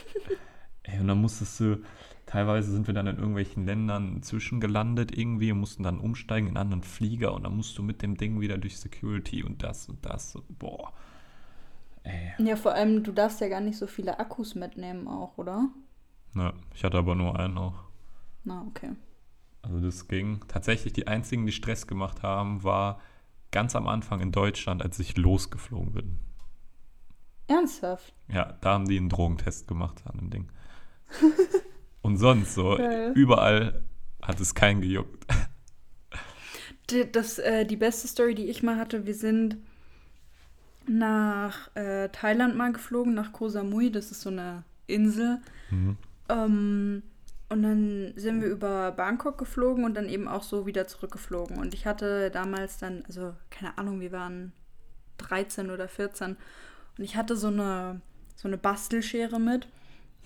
*laughs* ey, und dann musstest du, Teilweise sind wir dann in irgendwelchen Ländern zwischengelandet irgendwie und mussten dann umsteigen in einen anderen Flieger und dann musst du mit dem Ding wieder durch Security und das und das. Und boah. Ey. Ja, vor allem, du darfst ja gar nicht so viele Akkus mitnehmen auch, oder? Na, ich hatte aber nur einen auch. Na, okay. Also das ging. Tatsächlich die einzigen, die Stress gemacht haben, war ganz am Anfang in Deutschland, als ich losgeflogen bin. Ernsthaft? Ja, da haben die einen Drogentest gemacht an dem Ding. *laughs* Und sonst so, Geil. überall hat es keinen gejuckt. Die, das, äh, die beste Story, die ich mal hatte, wir sind nach äh, Thailand mal geflogen, nach Koh Samui, das ist so eine Insel. Mhm. Ähm, und dann sind wir über Bangkok geflogen und dann eben auch so wieder zurückgeflogen. Und ich hatte damals dann, also keine Ahnung, wir waren 13 oder 14. Und ich hatte so eine, so eine Bastelschere mit.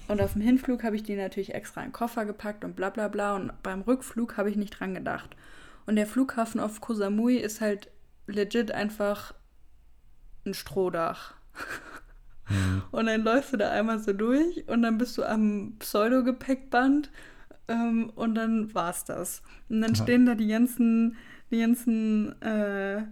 Und auf dem Hinflug habe ich die natürlich extra in den Koffer gepackt und bla bla bla. Und beim Rückflug habe ich nicht dran gedacht. Und der Flughafen auf Koh Samui ist halt legit einfach ein Strohdach. Mhm. *laughs* Und dann läufst du da einmal so durch und dann bist du am Pseudo-Gepäckband ähm, und dann war's das. Und dann stehen da die ganzen, die ganzen äh,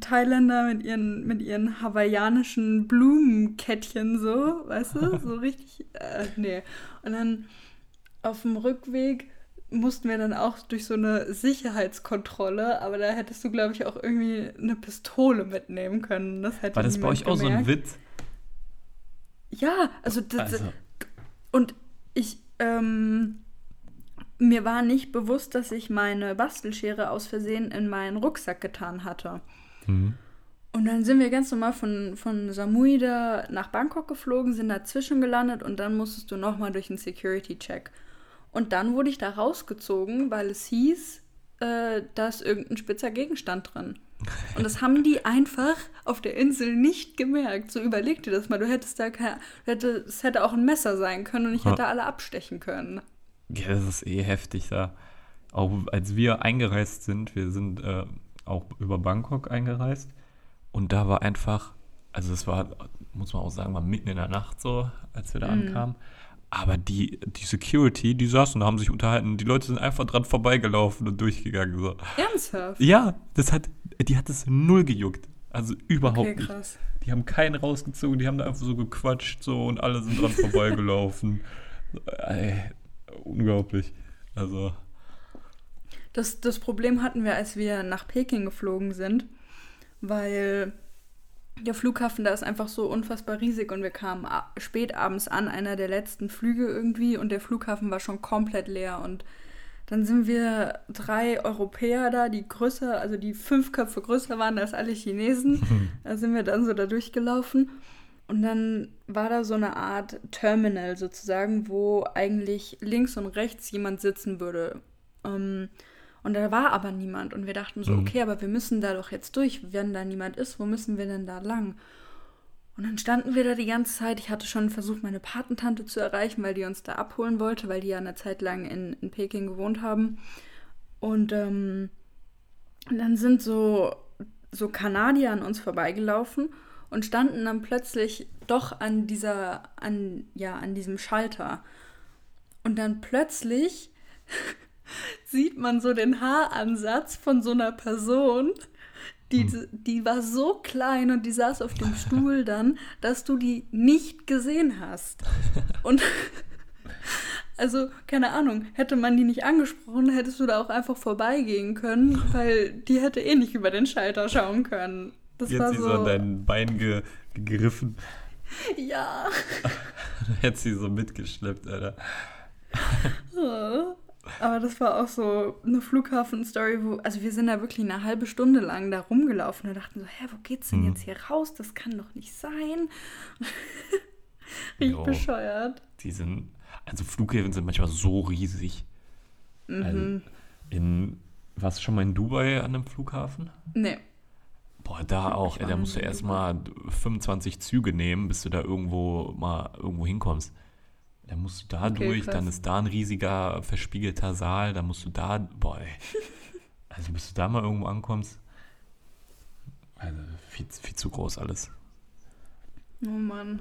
Thailänder mit ihren, mit ihren hawaiianischen Blumenkettchen so, weißt du? *laughs* So richtig, äh, nee. Und dann auf dem Rückweg mussten wir dann auch durch so eine Sicherheitskontrolle, aber da hättest du, glaube ich, auch irgendwie eine Pistole mitnehmen können. Das hätte War das bei euch gemerkt. auch so ein Witz? Ja, also, das, also. und ich, ähm, mir war nicht bewusst, dass ich meine Bastelschere aus Versehen in meinen Rucksack getan hatte. Mhm. Und dann sind wir ganz normal von, von Samui da nach Bangkok geflogen, sind dazwischen gelandet und dann musstest du nochmal durch einen Security-Check. Und dann wurde ich da rausgezogen, weil es hieß, äh, da ist irgendein spitzer Gegenstand drin. Und das haben die einfach auf der Insel nicht gemerkt. So überleg dir das mal. Du hättest da kein, hätte, es hätte auch ein Messer sein können und ich hätte alle abstechen können. Ja, das ist eh heftig da. Auch als wir eingereist sind, wir sind äh, auch über Bangkok eingereist und da war einfach, also es war, muss man auch sagen, war mitten in der Nacht so, als wir da mm. ankamen. Aber die, die Security, die saßen da, haben sich unterhalten. Die Leute sind einfach dran vorbeigelaufen und durchgegangen. So. Ernsthaft? Ja, das hat, die hat es null gejuckt. Also überhaupt okay, nicht. Die haben keinen rausgezogen, die haben da einfach so gequatscht so und alle sind dran vorbeigelaufen. *laughs* Ey, unglaublich. Also. Das, das Problem hatten wir, als wir nach Peking geflogen sind, weil der Flughafen da ist einfach so unfassbar riesig und wir kamen spät abends an, einer der letzten Flüge irgendwie und der Flughafen war schon komplett leer und dann sind wir drei Europäer da, die größer, also die fünf Köpfe größer waren als alle Chinesen. *laughs* da sind wir dann so da durchgelaufen. Und dann war da so eine Art Terminal sozusagen, wo eigentlich links und rechts jemand sitzen würde. Ähm, und da war aber niemand. Und wir dachten so, mhm. okay, aber wir müssen da doch jetzt durch. Wenn da niemand ist, wo müssen wir denn da lang? Und dann standen wir da die ganze Zeit. Ich hatte schon versucht, meine Patentante zu erreichen, weil die uns da abholen wollte, weil die ja eine Zeit lang in, in Peking gewohnt haben. Und, ähm, und dann sind so, so Kanadier an uns vorbeigelaufen und standen dann plötzlich doch an dieser, an, ja, an diesem Schalter. Und dann plötzlich sieht man so den Haaransatz von so einer Person. Die, hm. die war so klein und die saß auf dem Stuhl *laughs* dann, dass du die nicht gesehen hast. Und *laughs* also, keine Ahnung, hätte man die nicht angesprochen, hättest du da auch einfach vorbeigehen können, weil die hätte eh nicht über den Schalter schauen können. Das Jetzt war sie so an dein Bein ge gegriffen. Ja. *laughs* Dann hätte sie so mitgeschleppt, Alter. Oh. Aber das war auch so eine Flughafen-Story, wo, also wir sind da wirklich eine halbe Stunde lang da rumgelaufen und dachten so, hä, wo geht's denn hm. jetzt hier raus? Das kann doch nicht sein. *laughs* Richtig bescheuert. Die sind, also Flughäfen sind manchmal so riesig. Mhm. Also in, warst du schon mal in Dubai an einem Flughafen? Nee. Boah, da auch, ey, da musst du erstmal 25 Züge nehmen, bis du da irgendwo mal irgendwo hinkommst. Dann musst du da okay, durch, krass. dann ist da ein riesiger verspiegelter Saal, dann musst du da, boah, ey. *laughs* Also bis du da mal irgendwo ankommst, also viel, viel zu groß alles. Oh Mann.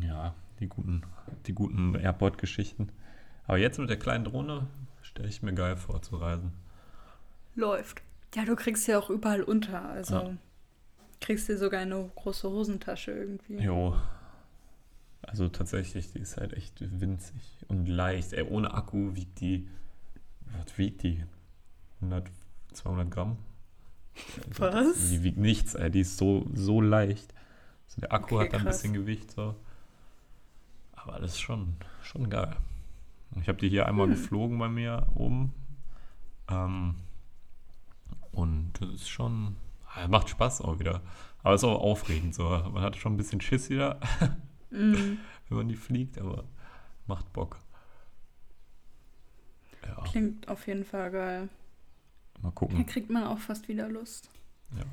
Ja, die guten, die guten Airport-Geschichten. Aber jetzt mit der kleinen Drohne stelle ich mir geil vor zu reisen. Läuft. Ja, du kriegst ja auch überall unter. Also ja. kriegst dir sogar eine große Hosentasche irgendwie. Jo, also tatsächlich, die ist halt echt winzig und leicht. Ey, ohne Akku wiegt die, was wiegt die? 100, 200 Gramm? Was? Die wiegt nichts, ey. Die ist so, so leicht. Also der Akku okay, hat ein bisschen Gewicht, so. Aber das ist schon, schon geil. Ich habe die hier einmal hm. geflogen bei mir oben. Ähm, und das ist schon, macht Spaß auch wieder. Aber es ist auch aufregend so. Man hat schon ein bisschen Schiss wieder. *laughs* Mhm. Wenn man die fliegt, aber macht Bock. Ja. Klingt auf jeden Fall geil. Mal gucken. Da kriegt man auch fast wieder Lust. Ja.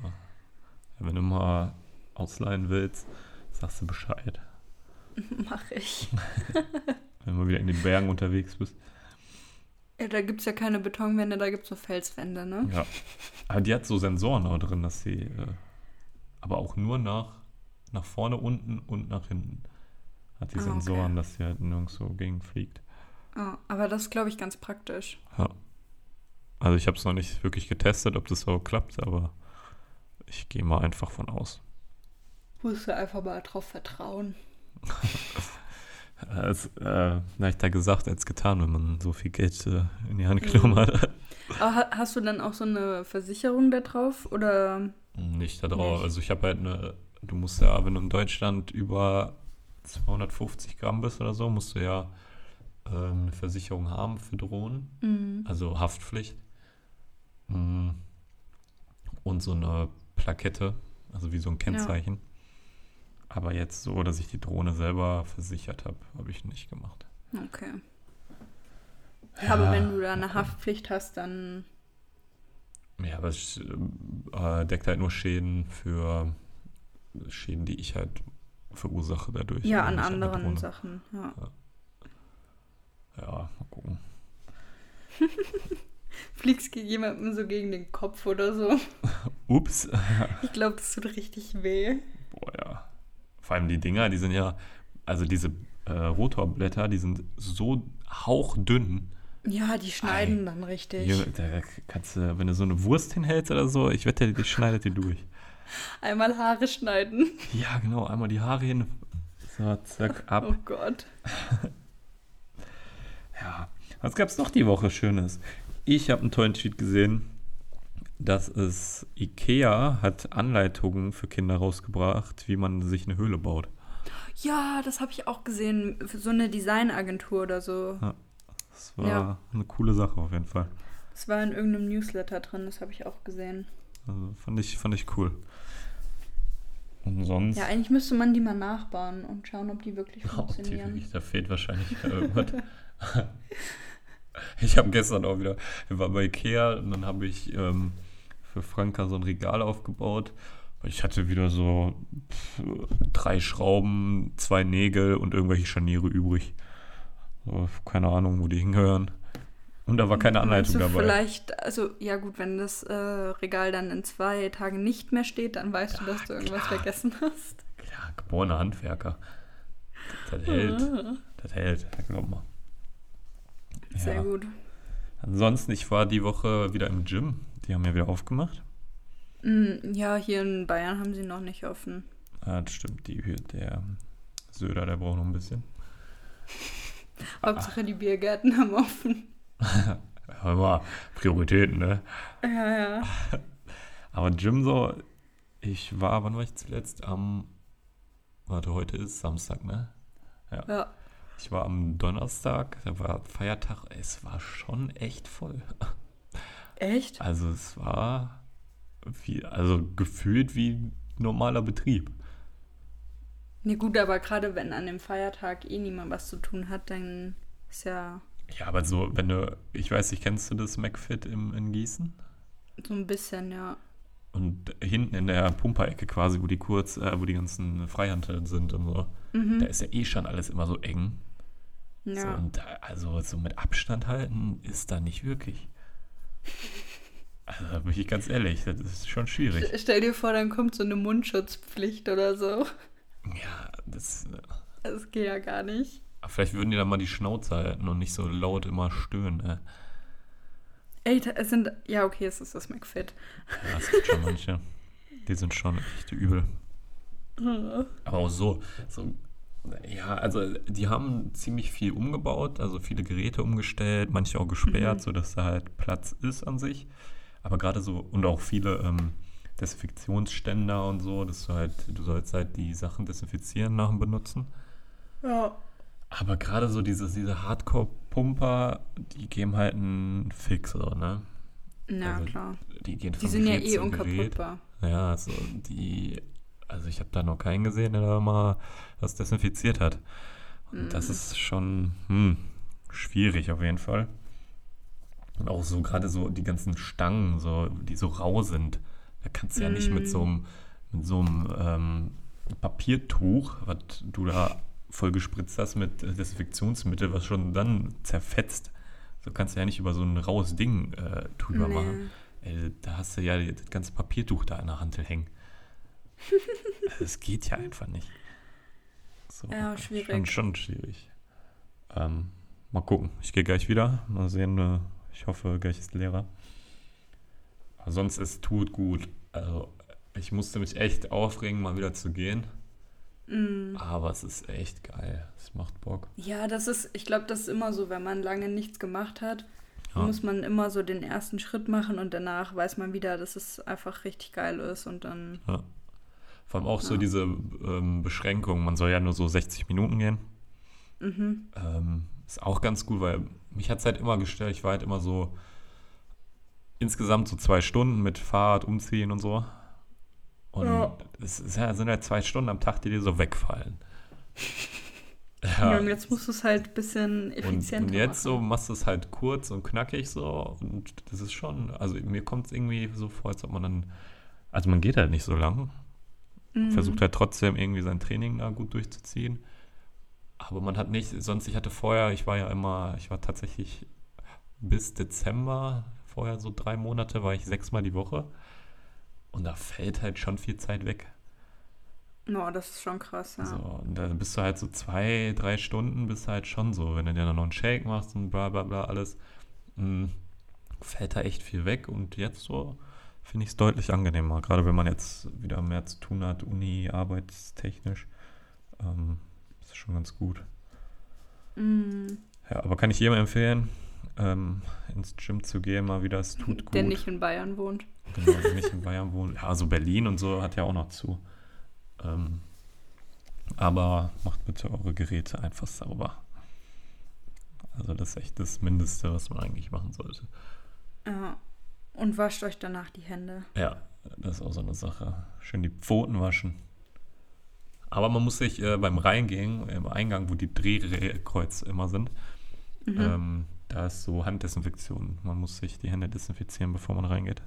Wenn du mal ausleihen willst, sagst du Bescheid. *laughs* Mach ich. *laughs* Wenn du mal wieder in den Bergen unterwegs bist. Ja, da gibt es ja keine Betonwände, da gibt es so Felswände, ne? Ja. Aber die hat so Sensoren auch drin, dass sie äh, aber auch nur nach nach vorne, unten und nach hinten. Hat die ah, Sensoren, okay. dass sie halt nirgendwo gegenfliegt. Oh, aber das ist, glaube ich, ganz praktisch. Ja. Also ich habe es noch nicht wirklich getestet, ob das so klappt, aber ich gehe mal einfach von aus. Musst du einfach mal drauf vertrauen. *laughs* als, äh, leichter gesagt als getan, wenn man so viel Geld äh, in die Hand genommen mhm. hat. *laughs* Aber hast du dann auch so eine Versicherung da drauf oder? Nicht da drauf. Also ich habe halt eine du musst ja, wenn du in Deutschland über 250 Gramm bist oder so, musst du ja äh, eine Versicherung haben für Drohnen, mhm. also Haftpflicht. Mhm. Und so eine Plakette, also wie so ein Kennzeichen. Ja. Aber jetzt so, dass ich die Drohne selber versichert habe, habe ich nicht gemacht. Okay. Ja, aber wenn du da eine Haftpflicht hast, dann Ja, aber es äh, deckt halt nur Schäden für Schäden, die ich halt verursache dadurch. Ja, an anderen Sachen, ja. ja. Ja, mal gucken. *laughs* Fliegst jemandem so gegen den Kopf oder so. *laughs* Ups. *laughs* ich glaube, das tut richtig weh. Boah, ja. Vor allem die Dinger, die sind ja, also diese äh, Rotorblätter, die sind so hauchdünn. Ja, die schneiden Ei, dann richtig. Hier, da kannst du, wenn du so eine Wurst hinhältst oder so, ich wette, die schneidet die durch. Einmal Haare schneiden. Ja, genau, einmal die Haare hin. So, zack, ab. Oh Gott. *laughs* ja, was gab's noch die Woche Schönes? Ich habe einen tollen Tweet gesehen, dass es Ikea hat Anleitungen für Kinder rausgebracht, wie man sich eine Höhle baut. Ja, das habe ich auch gesehen. Für so eine Designagentur oder so. Ja, das war ja. eine coole Sache auf jeden Fall. Das war in irgendeinem Newsletter drin, das habe ich auch gesehen. Also fand ich, fand ich cool. Und sonst. Ja, eigentlich müsste man die mal nachbauen und schauen, ob die wirklich funktionieren. *laughs* Ob die wirklich, da fehlt wahrscheinlich *laughs* irgendwas. ich habe gestern auch wieder, ich war bei Ikea und dann habe ich ähm, für Franka so ein Regal aufgebaut ich hatte wieder so drei Schrauben, zwei Nägel und irgendwelche Scharniere übrig. So, keine Ahnung, wo die hingehören. Und da war keine Anleitung du dabei. Vielleicht, also ja gut, wenn das äh, Regal dann in zwei Tagen nicht mehr steht, dann weißt ja, du, dass du irgendwas klar. vergessen hast. Ja, geborener Handwerker. Das hält. Ah. Das hält, glaub mal. Sehr ja. gut. Ansonsten, ich war die Woche wieder im Gym. Die haben ja wieder aufgemacht. Mm, ja, hier in Bayern haben sie noch nicht offen. Ah, das stimmt. Die, der Söder, der braucht noch ein bisschen. *laughs* Hauptsache die Biergärten haben offen. *laughs* Hör mal, Prioritäten, ne? Ja, ja. *laughs* Aber Gym so, ich war, wann war ich zuletzt? Am, warte, heute ist Samstag, ne? Ja. ja. Ich war am Donnerstag, da war Feiertag, es war schon echt voll. *laughs* Echt? Also es war wie, also gefühlt wie normaler Betrieb. Nee, gut, aber gerade wenn an dem Feiertag eh niemand was zu tun hat, dann ist ja. Ja, aber so, wenn du, ich weiß nicht, kennst du das McFit im, in Gießen? So ein bisschen, ja. Und hinten in der Pumperecke quasi, wo die kurz, äh, wo die ganzen Freihandeln sind und so, mhm. da ist ja eh schon alles immer so eng. Ja. So, und da, also so mit Abstand halten ist da nicht wirklich. Also, da bin ich ganz ehrlich, das ist schon schwierig. Stell dir vor, dann kommt so eine Mundschutzpflicht oder so. Ja, das. Äh, das geht ja gar nicht. Vielleicht würden die dann mal die Schnauze halten und nicht so laut immer stöhnen, ne? Ey, es sind. Ja, okay, es ist das McFit. Ja, es gibt schon manche. Die sind schon echt übel. *laughs* Aber auch so, so. Ja, also die haben ziemlich viel umgebaut, also viele Geräte umgestellt, manche auch gesperrt, mhm. sodass da halt Platz ist an sich. Aber gerade so, und auch viele ähm, Desinfektionsständer und so, dass du halt, du sollst halt die Sachen desinfizieren nach dem Benutzen. Ja. Aber gerade so diese, diese Hardcore-Pumper, die geben halt einen Fix, so, ne? Na, also, klar. Die gehen Die sind ja eh unkaputtbar. Ja, also die, also ich habe da noch keinen gesehen, der da mal was desinfiziert hat. Und mm. das ist schon hm, schwierig auf jeden Fall. Und auch so gerade so die ganzen Stangen, so, die so rau sind. Da kannst du ja nicht mit so einem, mit so einem ähm, Papiertuch, was du da voll gespritzt hast mit Desinfektionsmittel, was schon dann zerfetzt. So kannst du ja nicht über so ein raues Ding äh, drüber nee. machen. Ey, da hast du ja das ganze Papiertuch da in der Hand hängen. *laughs* das geht ja einfach nicht. So, ja, schwierig. Schon, schon schwierig. Ähm, mal gucken. Ich gehe gleich wieder. Mal sehen, äh, ich hoffe, gleich ist Lehrer. Aber sonst, es tut gut. Also, ich musste mich echt aufregen, mal wieder zu gehen. Mm. Aber es ist echt geil. Es macht Bock. Ja, das ist, ich glaube, das ist immer so, wenn man lange nichts gemacht hat, ja. muss man immer so den ersten Schritt machen und danach weiß man wieder, dass es einfach richtig geil ist und dann. Ja. Vor allem auch ja. so diese ähm, Beschränkung. Man soll ja nur so 60 Minuten gehen. Mhm. Ähm, ist auch ganz gut, weil mich hat es halt immer gestört. Ich war halt immer so insgesamt so zwei Stunden mit Fahrrad, Umziehen und so. Und ja. es ist, ja, sind halt zwei Stunden am Tag, die dir so wegfallen. *laughs* Ja. Und jetzt musst du es halt ein bisschen effizienter und, und jetzt machen. so machst du es halt kurz und knackig so und das ist schon, also mir kommt es irgendwie so vor, als ob man dann, also man geht halt nicht so lang, mhm. versucht halt trotzdem irgendwie sein Training da gut durchzuziehen, aber man hat nicht, sonst ich hatte vorher, ich war ja immer, ich war tatsächlich bis Dezember, vorher so drei Monate, war ich sechsmal die Woche und da fällt halt schon viel Zeit weg. No, das ist schon krass, ja. So, und dann bist du halt so zwei, drei Stunden, bist du halt schon so, wenn du dir dann noch einen Shake machst und bla bla bla alles, mh, hm, fällt da echt viel weg. Und jetzt so finde ich es deutlich angenehmer, gerade wenn man jetzt wieder mehr zu tun hat, Uni, arbeitstechnisch. Ähm, ist schon ganz gut. Mm. Ja, aber kann ich jedem empfehlen, ähm, ins Gym zu gehen, mal wieder, es tut gut. Der nicht in Bayern wohnt. Genau, der nicht in Bayern wohnt. Ja, also Berlin und so hat ja auch noch zu. Ähm, aber macht bitte eure Geräte einfach sauber. Also das ist echt das Mindeste, was man eigentlich machen sollte. Ja. Und wascht euch danach die Hände. Ja, das ist auch so eine Sache. Schön die Pfoten waschen. Aber man muss sich äh, beim Reingehen, im Eingang, wo die Drehkreuze immer sind, mhm. ähm, da ist so Handdesinfektion. Man muss sich die Hände desinfizieren, bevor man reingeht.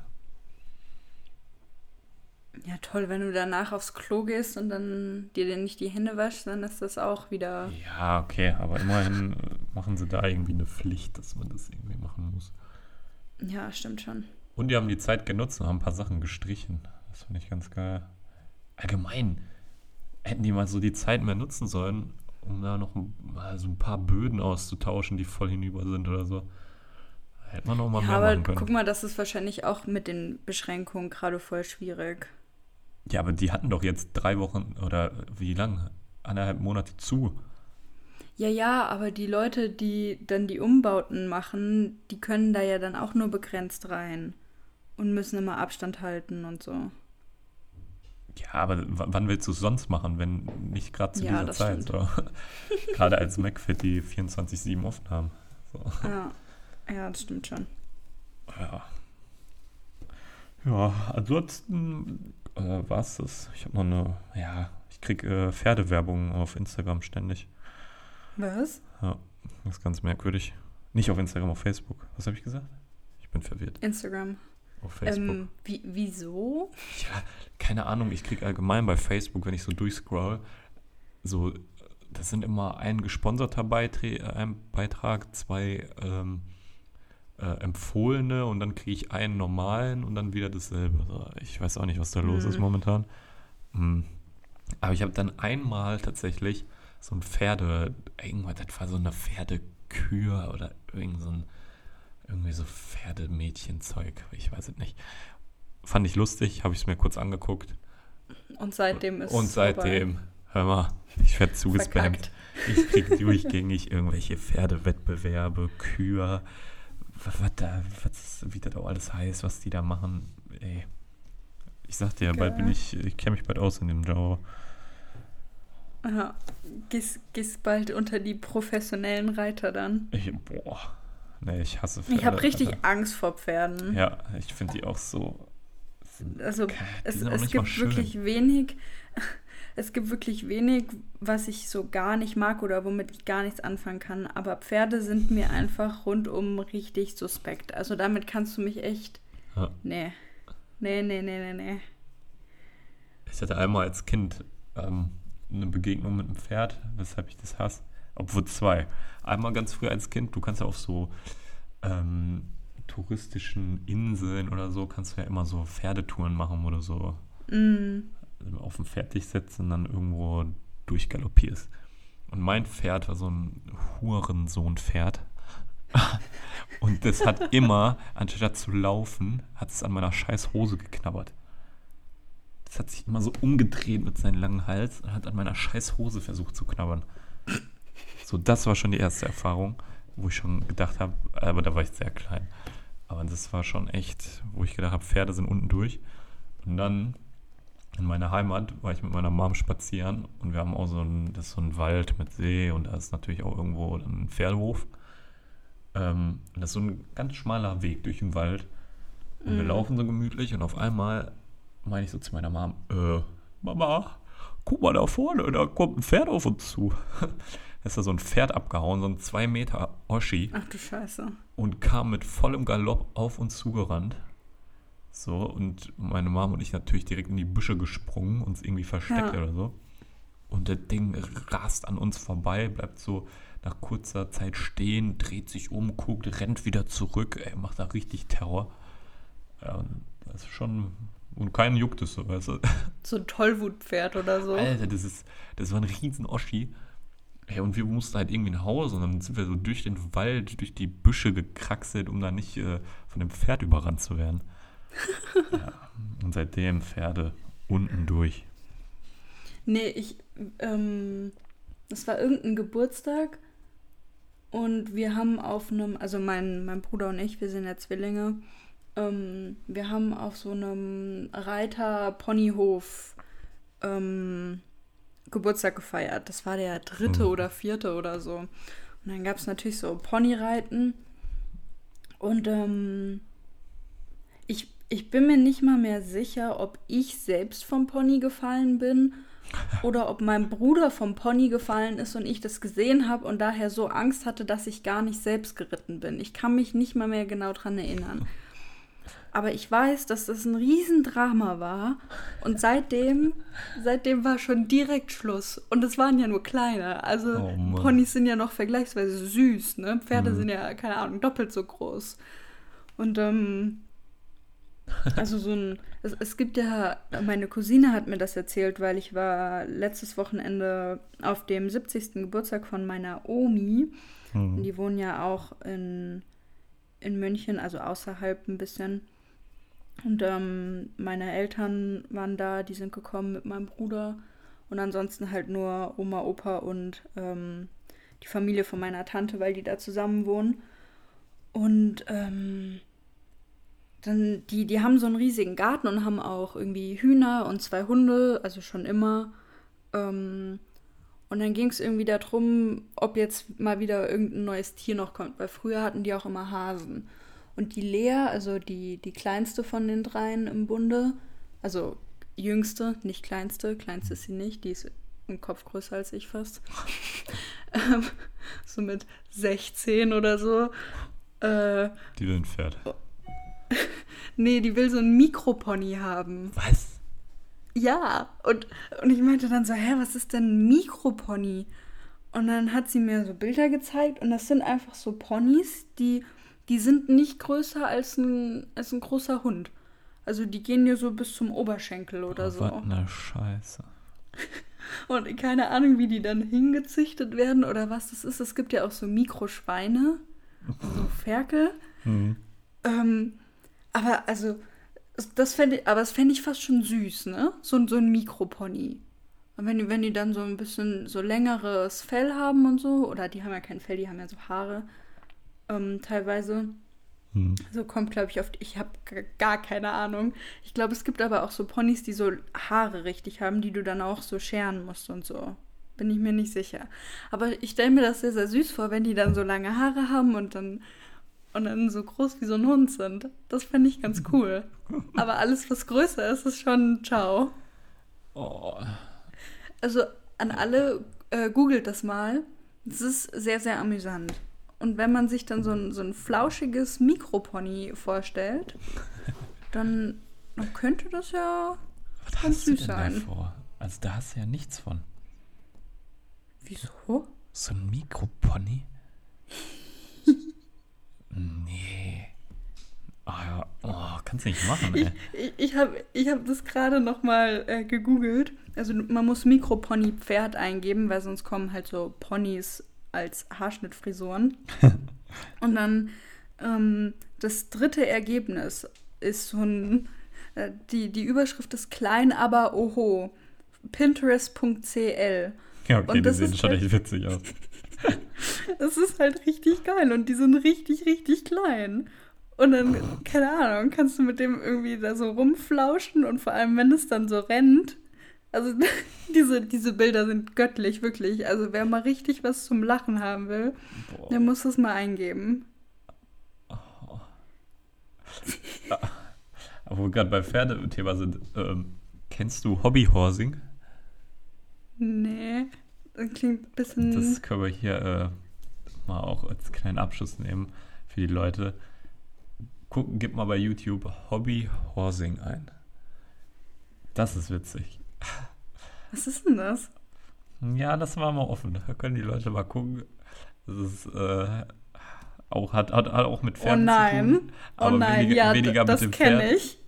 Ja, toll, wenn du danach aufs Klo gehst und dann dir dann nicht die Hände waschst, dann ist das auch wieder. Ja, okay, aber immerhin äh, machen sie da irgendwie eine Pflicht, dass man das irgendwie machen muss. Ja, stimmt schon. Und die haben die Zeit genutzt und haben ein paar Sachen gestrichen. Das finde ich ganz geil. Allgemein hätten die mal so die Zeit mehr nutzen sollen, um da noch mal so ein paar Böden auszutauschen, die voll hinüber sind oder so. Hätte man noch mal ja, mehr aber machen können. Guck mal, das ist wahrscheinlich auch mit den Beschränkungen gerade voll schwierig. Ja, aber die hatten doch jetzt drei Wochen oder wie lang? Eineinhalb Monate zu. Ja, ja, aber die Leute, die dann die Umbauten machen, die können da ja dann auch nur begrenzt rein und müssen immer Abstand halten und so. Ja, aber wann willst du es sonst machen, wenn nicht gerade zu ja, dieser Zeit? *laughs* Gerade als McFit die 24-7 offen haben. So. Ja. ja, das stimmt schon. Ja. Ja, ansonsten äh, war es das. Ich habe noch eine, ja, ich kriege äh, Pferdewerbung auf Instagram ständig. Was? Ja, das ist ganz merkwürdig. Nicht auf Instagram, auf Facebook. Was habe ich gesagt? Ich bin verwirrt. Instagram. Auf Facebook. Ähm, wie, wieso? Ja, keine Ahnung. Ich kriege allgemein bei Facebook, wenn ich so durchscroll, so, das sind immer ein gesponserter Beitrag, ein Beitrag zwei ähm, äh, empfohlene und dann kriege ich einen normalen und dann wieder dasselbe. Ich weiß auch nicht, was da los mhm. ist momentan. Mhm. Aber ich habe dann einmal tatsächlich so ein Pferde, irgendwas, das war so eine Pferdekür oder irgend so ein, irgendwie so Pferdemädchenzeug, ich weiß es nicht. Fand ich lustig, habe ich es mir kurz angeguckt. Und seitdem ist Und seitdem, vorbei. hör mal, ich werde zugespammt. Ich kriege durchgängig irgendwelche Pferdewettbewerbe, Kühe, was, da, was, wie das auch alles heißt, was die da machen. Ey. Ich sag dir, okay. bald bin ich, ich kenne mich bald aus in dem Genre. Aha. Gehst, gehst bald unter die professionellen Reiter dann? Ich, boah. Nee, ich hasse Pferde. Ich habe richtig Alter. Angst vor Pferden. Ja, ich finde die auch so. Also, es, es gibt wirklich wenig es gibt wirklich wenig, was ich so gar nicht mag oder womit ich gar nichts anfangen kann. Aber Pferde sind mir einfach rundum richtig suspekt. Also damit kannst du mich echt. Ja. Nee. Nee, nee, nee, nee, nee. Ich hatte einmal als Kind ähm, eine Begegnung mit einem Pferd, weshalb ich das hasse. Obwohl zwei. Einmal ganz früh als Kind, du kannst ja auf so ähm, touristischen Inseln oder so, kannst du ja immer so Pferdetouren machen oder so. Mm auf dem dich setzt und dann irgendwo durchgaloppierst. Und mein Pferd war so ein Hurensohn-Pferd. *laughs* und das hat immer, anstatt zu laufen, hat es an meiner scheiß Hose geknabbert. Das hat sich immer so umgedreht mit seinem langen Hals und hat an meiner scheiß Hose versucht zu knabbern. So, das war schon die erste Erfahrung, wo ich schon gedacht habe, aber da war ich sehr klein. Aber das war schon echt, wo ich gedacht habe, Pferde sind unten durch. Und dann in meiner Heimat war ich mit meiner Mom spazieren und wir haben auch so ein, das so ein Wald mit See und da ist natürlich auch irgendwo ein Pferdehof. Ähm, das ist so ein ganz schmaler Weg durch den Wald. Und mm. wir mhm. laufen so gemütlich und auf einmal meine ich so zu meiner Mom, äh, Mama, guck mal da vorne, da kommt ein Pferd auf uns zu. *laughs* ist da so ein Pferd abgehauen, so ein 2 Meter Oschi. Ach du Scheiße. Und kam mit vollem Galopp auf uns zugerannt. So, und meine Mom und ich natürlich direkt in die Büsche gesprungen, uns irgendwie versteckt ja. oder so. Und das Ding rast an uns vorbei, bleibt so nach kurzer Zeit stehen, dreht sich um, guckt, rennt wieder zurück, ey, macht da richtig Terror. Ja, das ist schon. Und keinen juckt es so, weißt du? *laughs* So ein Tollwutpferd oder so. Alter, das ist. Das war ein riesen Oschi. Ey, und wir mussten halt irgendwie nach Hause und dann sind wir so durch den Wald, durch die Büsche gekraxelt, um da nicht äh, von dem Pferd überrannt zu werden. Ja, und seitdem Pferde unten durch. Nee, ich, ähm, es war irgendein Geburtstag und wir haben auf einem, also mein, mein Bruder und ich, wir sind ja Zwillinge, ähm, wir haben auf so einem Reiter-Ponyhof ähm, Geburtstag gefeiert. Das war der dritte mhm. oder vierte oder so. Und dann gab es natürlich so Ponyreiten. Und ähm, ich, bin mir nicht mal mehr sicher, ob ich selbst vom Pony gefallen bin oder ob mein Bruder vom Pony gefallen ist und ich das gesehen habe und daher so Angst hatte, dass ich gar nicht selbst geritten bin. Ich kann mich nicht mal mehr genau dran erinnern. Aber ich weiß, dass das ein Riesendrama war. Und seitdem, seitdem war schon direkt Schluss. Und es waren ja nur kleine. Also oh Ponys sind ja noch vergleichsweise süß, ne? Pferde mhm. sind ja, keine Ahnung, doppelt so groß. Und ähm, also so ein, es, es, gibt ja, meine Cousine hat mir das erzählt, weil ich war letztes Wochenende auf dem 70. Geburtstag von meiner Omi. Mhm. Die wohnen ja auch in, in München, also außerhalb ein bisschen. Und ähm, meine Eltern waren da, die sind gekommen mit meinem Bruder. Und ansonsten halt nur Oma, Opa und ähm, die Familie von meiner Tante, weil die da zusammen wohnen. Und ähm, dann, die, die haben so einen riesigen Garten und haben auch irgendwie Hühner und zwei Hunde, also schon immer. Ähm, und dann ging es irgendwie darum, ob jetzt mal wieder irgendein neues Tier noch kommt, weil früher hatten die auch immer Hasen. Und die Lea, also die, die kleinste von den dreien im Bunde, also jüngste, nicht kleinste, kleinste ist sie nicht, die ist im Kopf größer als ich fast. *laughs* ähm, so mit 16 oder so. Äh, die will ein Pferd. *laughs* nee, die will so ein Mikropony haben. Was? Ja, und, und ich meinte dann so, hä, was ist denn ein Mikropony? Und dann hat sie mir so Bilder gezeigt und das sind einfach so Ponys, die die sind nicht größer als ein, als ein großer Hund. Also die gehen dir so bis zum Oberschenkel oder oh, so. Was eine Scheiße. *laughs* Und keine Ahnung, wie die dann hingezüchtet werden oder was das ist. Es gibt ja auch so Mikroschweine, so *laughs* Ferkel. Mhm. Ähm, aber also, das fände ich, aber das fände ich fast schon süß, ne? So, so ein Mikropony. Und wenn die, wenn die dann so ein bisschen so längeres Fell haben und so, oder die haben ja kein Fell, die haben ja so Haare, ähm, teilweise. Hm. So kommt, glaube ich, oft. Ich habe gar keine Ahnung. Ich glaube, es gibt aber auch so Ponys, die so Haare richtig haben, die du dann auch so scheren musst und so. Bin ich mir nicht sicher. Aber ich stelle mir das sehr, sehr süß vor, wenn die dann so lange Haare haben und dann, und dann so groß wie so ein Hund sind. Das fände ich ganz *laughs* cool. aber alles, was größer ist, ist schon ciao. Oh. Also an alle, äh, googelt das mal. Es ist sehr, sehr amüsant. Und wenn man sich dann so ein, so ein flauschiges Mikropony vorstellt, *laughs* dann, dann könnte das ja Was ganz süß sein. Davor? Also da hast du ja nichts von. Wieso? So ein Mikropony? *laughs* nee. Oh, ja. oh, kannst du nicht machen, ey. Ich, ich, habe ich hab das gerade noch mal äh, gegoogelt. Also man muss Mikropony-Pferd eingeben, weil sonst kommen halt so Ponys als Haarschnittfrisuren. *laughs* und dann ähm, das dritte Ergebnis ist so ein, äh, die, die Überschrift ist klein, aber oho. Pinterest.cl. Ja, okay, und die sehen schon echt witzig aus. Das ist halt richtig geil und die sind richtig, richtig klein. Und dann, keine Ahnung, kannst du mit dem irgendwie da so rumflauschen und vor allem, wenn es dann so rennt, also *laughs* diese, diese Bilder sind göttlich, wirklich. Also wer mal richtig was zum Lachen haben will, Boah. der muss das mal eingeben. Oh. Aber wo wir gerade bei Pferdethema sind, ähm, kennst du Hobbyhorsing? Nee. Das klingt ein bisschen. Das können wir hier äh, mal auch als kleinen Abschluss nehmen für die Leute. Gucken, gib mal bei YouTube Hobby Horsing ein. Das ist witzig. Was ist denn das? Ja, das war mal offen. Da können die Leute mal gucken. Das ist äh, auch, hat, hat, hat auch mit Pferden oh nein. zu tun. oh nein, weniger, ja, weniger das kenne ich.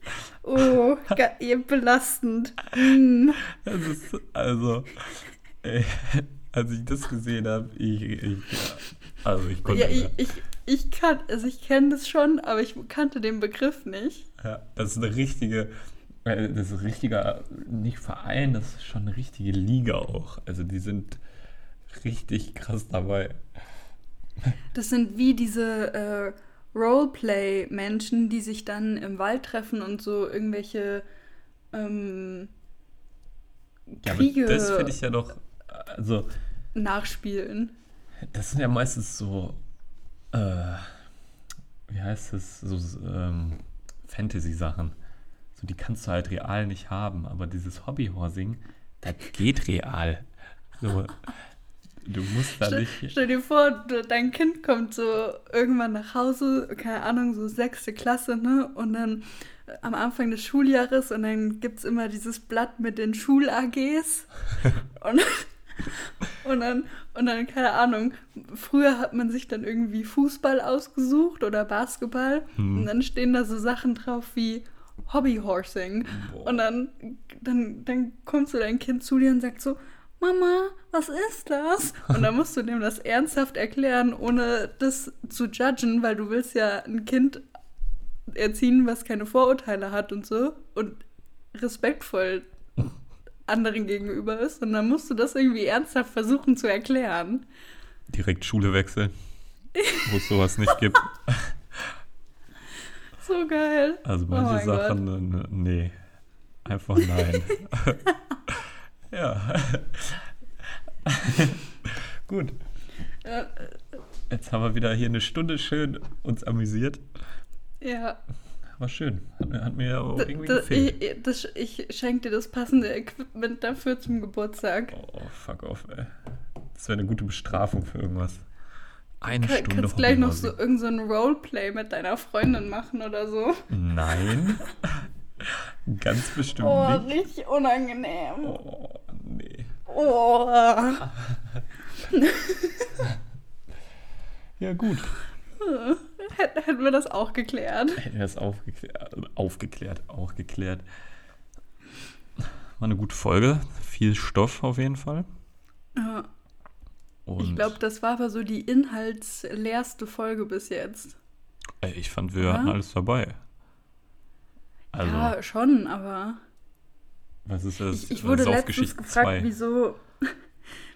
Oh, *laughs* belastend. Mm. Das ist, also, *laughs* als ich das gesehen habe, ich, ich, also ich konnte, Ja, ich, ich, ich kann, also ich kenne das schon, aber ich kannte den Begriff nicht. ja, das ist eine richtige, äh, das ist ein richtiger, nicht Verein, das ist schon eine richtige Liga auch. Also die sind richtig krass dabei. Das sind wie diese äh, Roleplay-Menschen, die sich dann im Wald treffen und so irgendwelche ähm, Ja, Kriege aber das finde ich ja doch, also nachspielen. das sind ja meistens so, äh, wie heißt es, so ähm, Fantasy-Sachen. So, die kannst du halt real nicht haben, aber dieses Hobbyhorsing, das geht real. So, du musst da Stell, nicht. stell dir vor, dein Kind kommt so irgendwann nach Hause, keine Ahnung, so sechste Klasse, ne? Und dann äh, am Anfang des Schuljahres und dann gibt es immer dieses Blatt mit den Schul-AGs. *laughs* und, *laughs* und, dann, und dann, keine Ahnung, früher hat man sich dann irgendwie Fußball ausgesucht oder Basketball. Hm. Und dann stehen da so Sachen drauf wie Hobbyhorsing. Boah. Und dann, dann, dann kommt so dein Kind zu dir und sagt so, Mama, was ist das? Und dann musst du dem das ernsthaft erklären, ohne das zu judgen, weil du willst ja ein Kind erziehen, was keine Vorurteile hat und so und respektvoll anderen gegenüber ist. Und dann musst du das irgendwie ernsthaft versuchen zu erklären. Direkt Schule wechseln, wo es sowas nicht gibt. *laughs* So geil. Also Oh manche mein Sachen, äh, nee. Einfach nein. *laughs* ja. *laughs* Gut. Jetzt haben wir wieder hier eine Stunde schön uns amüsiert. ja. War schön. Hat, mir- hat mir auch irgendwie d- gefehlt. ich, das, ich schenke dir das passende Equipment dafür zum Geburtstag. Oh, fuck off, ey. Das wäre eine gute Bestrafung für irgendwas. Eine Kann, Stunde kannst gleich noch so Hobbyhorsing. irgend so ein Roleplay mit deiner Freundin machen oder so. Nein. *laughs* Ganz bestimmt Oh, nicht. richtig unangenehm. Oh, nee. Oh. *laughs* *laughs* Ja, gut. *laughs* Hätten, wir das auch geklärt. *laughs* Hätten wir das aufgeklärt, aufgeklärt, auch geklärt. War eine gute Folge. Viel Stoff auf jeden Fall. Ja, Und ich glaube, das war aber so die inhaltsleerste Folge bis jetzt. ey, ich fand, wir Ja? hatten alles dabei. Also, ja, schon, aber was ist das? ich, ich wurde letztens gefragt, 2. wieso,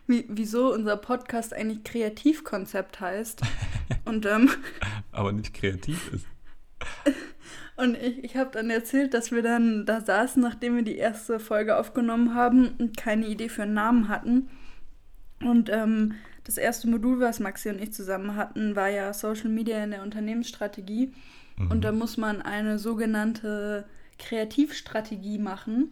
wie, wieso unser Podcast eigentlich Kreativkonzept heißt. *laughs* Und ähm, Aber nicht kreativ ist. *laughs* Und ich, ich habe dann erzählt, dass wir dann da saßen, nachdem wir die erste Folge aufgenommen haben und keine Idee für einen Namen hatten. Und ähm, das erste Modul, was Maxi und ich zusammen hatten, war ja Social Media in der Unternehmensstrategie. Mhm. Und da muss man eine sogenannte Kreativstrategie machen.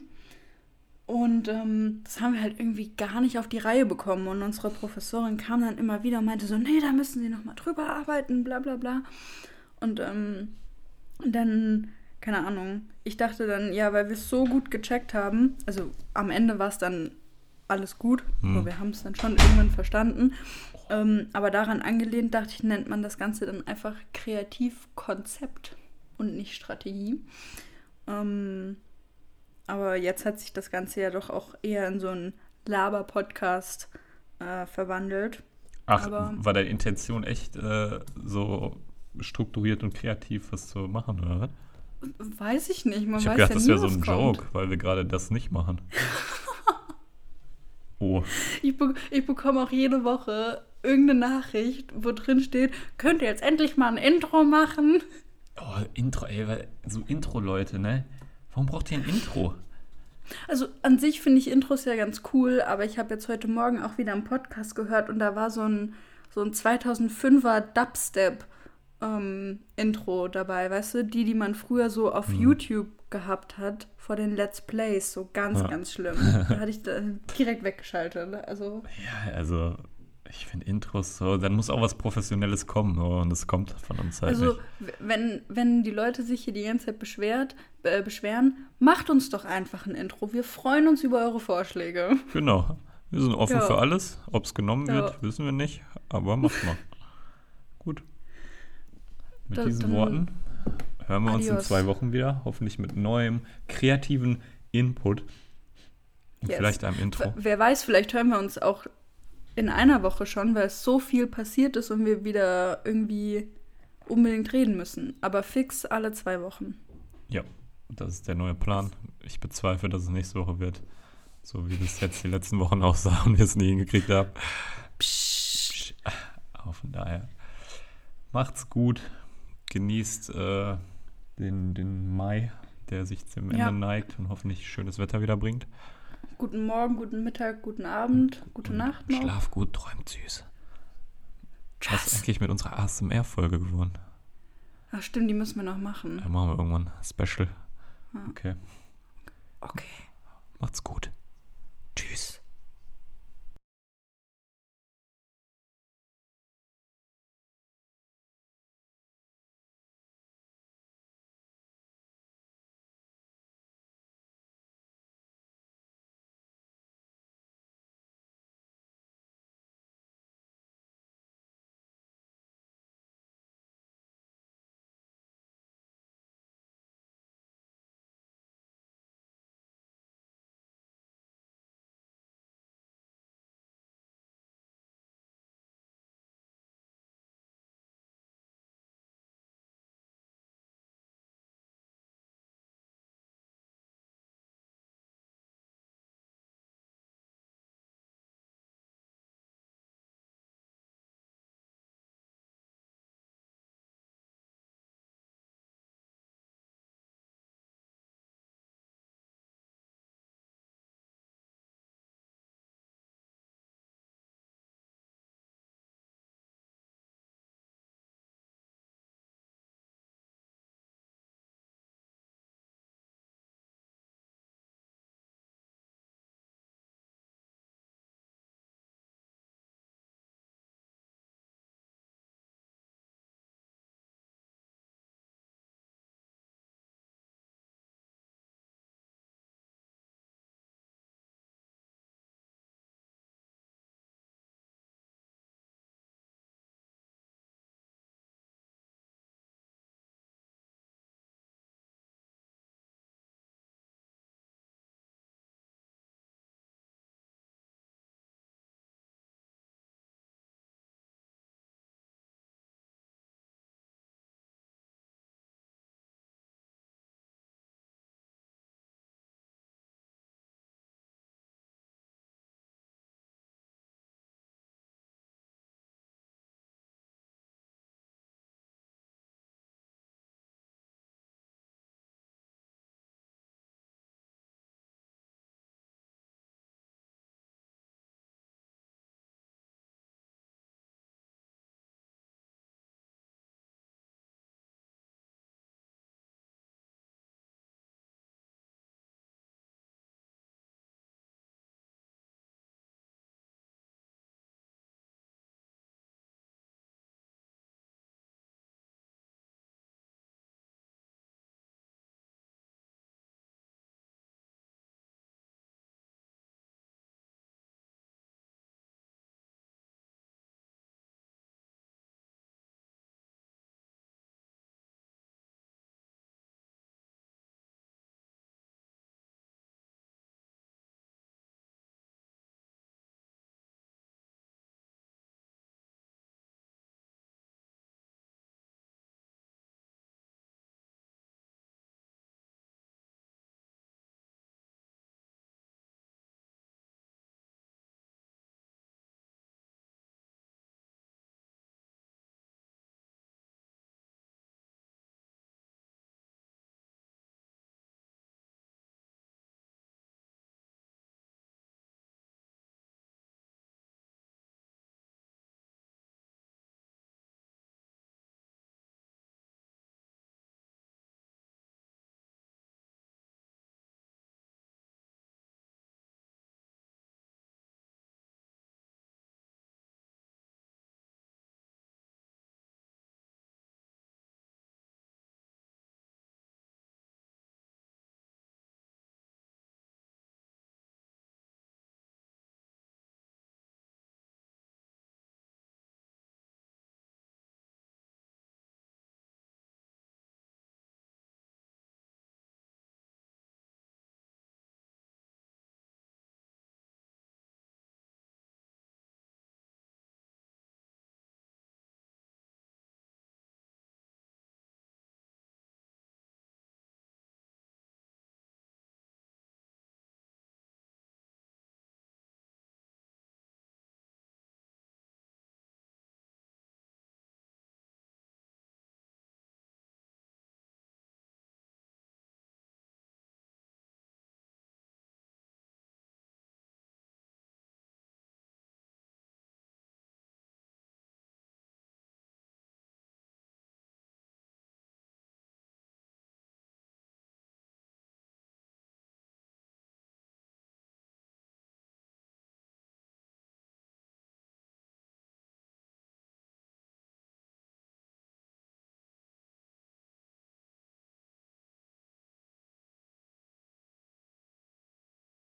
Und ähm, das haben wir halt irgendwie gar nicht auf die Reihe bekommen. Und unsere Professorin kam dann immer wieder und meinte so, nee, da müssen Sie nochmal drüber arbeiten, bla bla bla. Und ähm, dann, keine Ahnung, ich dachte dann, ja, weil wir es so gut gecheckt haben, also am Ende war es dann alles gut, Hm. aber wir haben es dann schon irgendwann verstanden. Ähm, aber daran angelehnt, dachte ich, nennt man das Ganze dann einfach Kreativkonzept und nicht Strategie. Ähm, aber jetzt hat sich das Ganze ja doch auch eher in so einen Laber-Podcast äh, verwandelt. Ach, aber- war deine Intention echt äh, so strukturiert und kreativ was zu machen, oder was? Weiß ich nicht, man Ich weiß habe gedacht, ja das wäre so ein kommt. Joke, weil wir gerade das nicht machen. *laughs* Oh, Ich, be ich bekomme auch jede Woche irgendeine Nachricht, wo drin steht, könnt ihr jetzt endlich mal ein Intro machen? oh Intro, ey, so Intro-Leute, ne? Warum braucht ihr ein Intro? Also an sich finde ich Intros ja ganz cool, aber ich habe jetzt heute Morgen auch wieder einen Podcast gehört und da war so ein, so ein 2005er Dubstep ähm, Intro dabei, weißt du? Die, die man früher so auf mhm. YouTube gehabt hat vor den Let's Plays. So ganz, ja. ganz schlimm. da hatte ich direkt weggeschaltet. Also. Ja, also ich finde Intros so, dann muss auch was Professionelles kommen oh, und das kommt von uns halt Also, nicht. wenn, wenn die Leute sich hier die ganze Zeit beschwert, äh, beschweren, macht uns doch einfach ein Intro. Wir freuen uns über eure Vorschläge. Genau. Wir sind offen ja. für alles. Ob es genommen ja. wird, wissen wir nicht, aber macht mal. Gut. Mit da, diesen Worten hören wir adios. uns in zwei Wochen wieder. Hoffentlich mit neuem, kreativen Input. Und yes. vielleicht einem Intro. Wer weiß, vielleicht hören wir uns auch in einer Woche schon, weil es so viel passiert ist und wir wieder irgendwie unbedingt reden müssen. Aber fix alle zwei Wochen. Ja, das ist der neue Plan. Ich bezweifle, dass es nächste Woche wird. So wie das jetzt die letzten Wochen *laughs* aussah und wir es nie hingekriegt haben. Psch. Aber von daher, macht's gut. Genießt äh, den, den Mai, der sich zum Ende ja. neigt und hoffentlich schönes Wetter wieder bringt. Guten Morgen, guten Mittag, guten Abend, gute und Nacht noch. Schlaf gut, träumt süß. Was ist eigentlich mit unserer ASMR-Folge geworden? Ach stimmt, die müssen wir noch machen. Ja, machen wir irgendwann. Special. Okay. Okay. Macht's gut. Tschüss.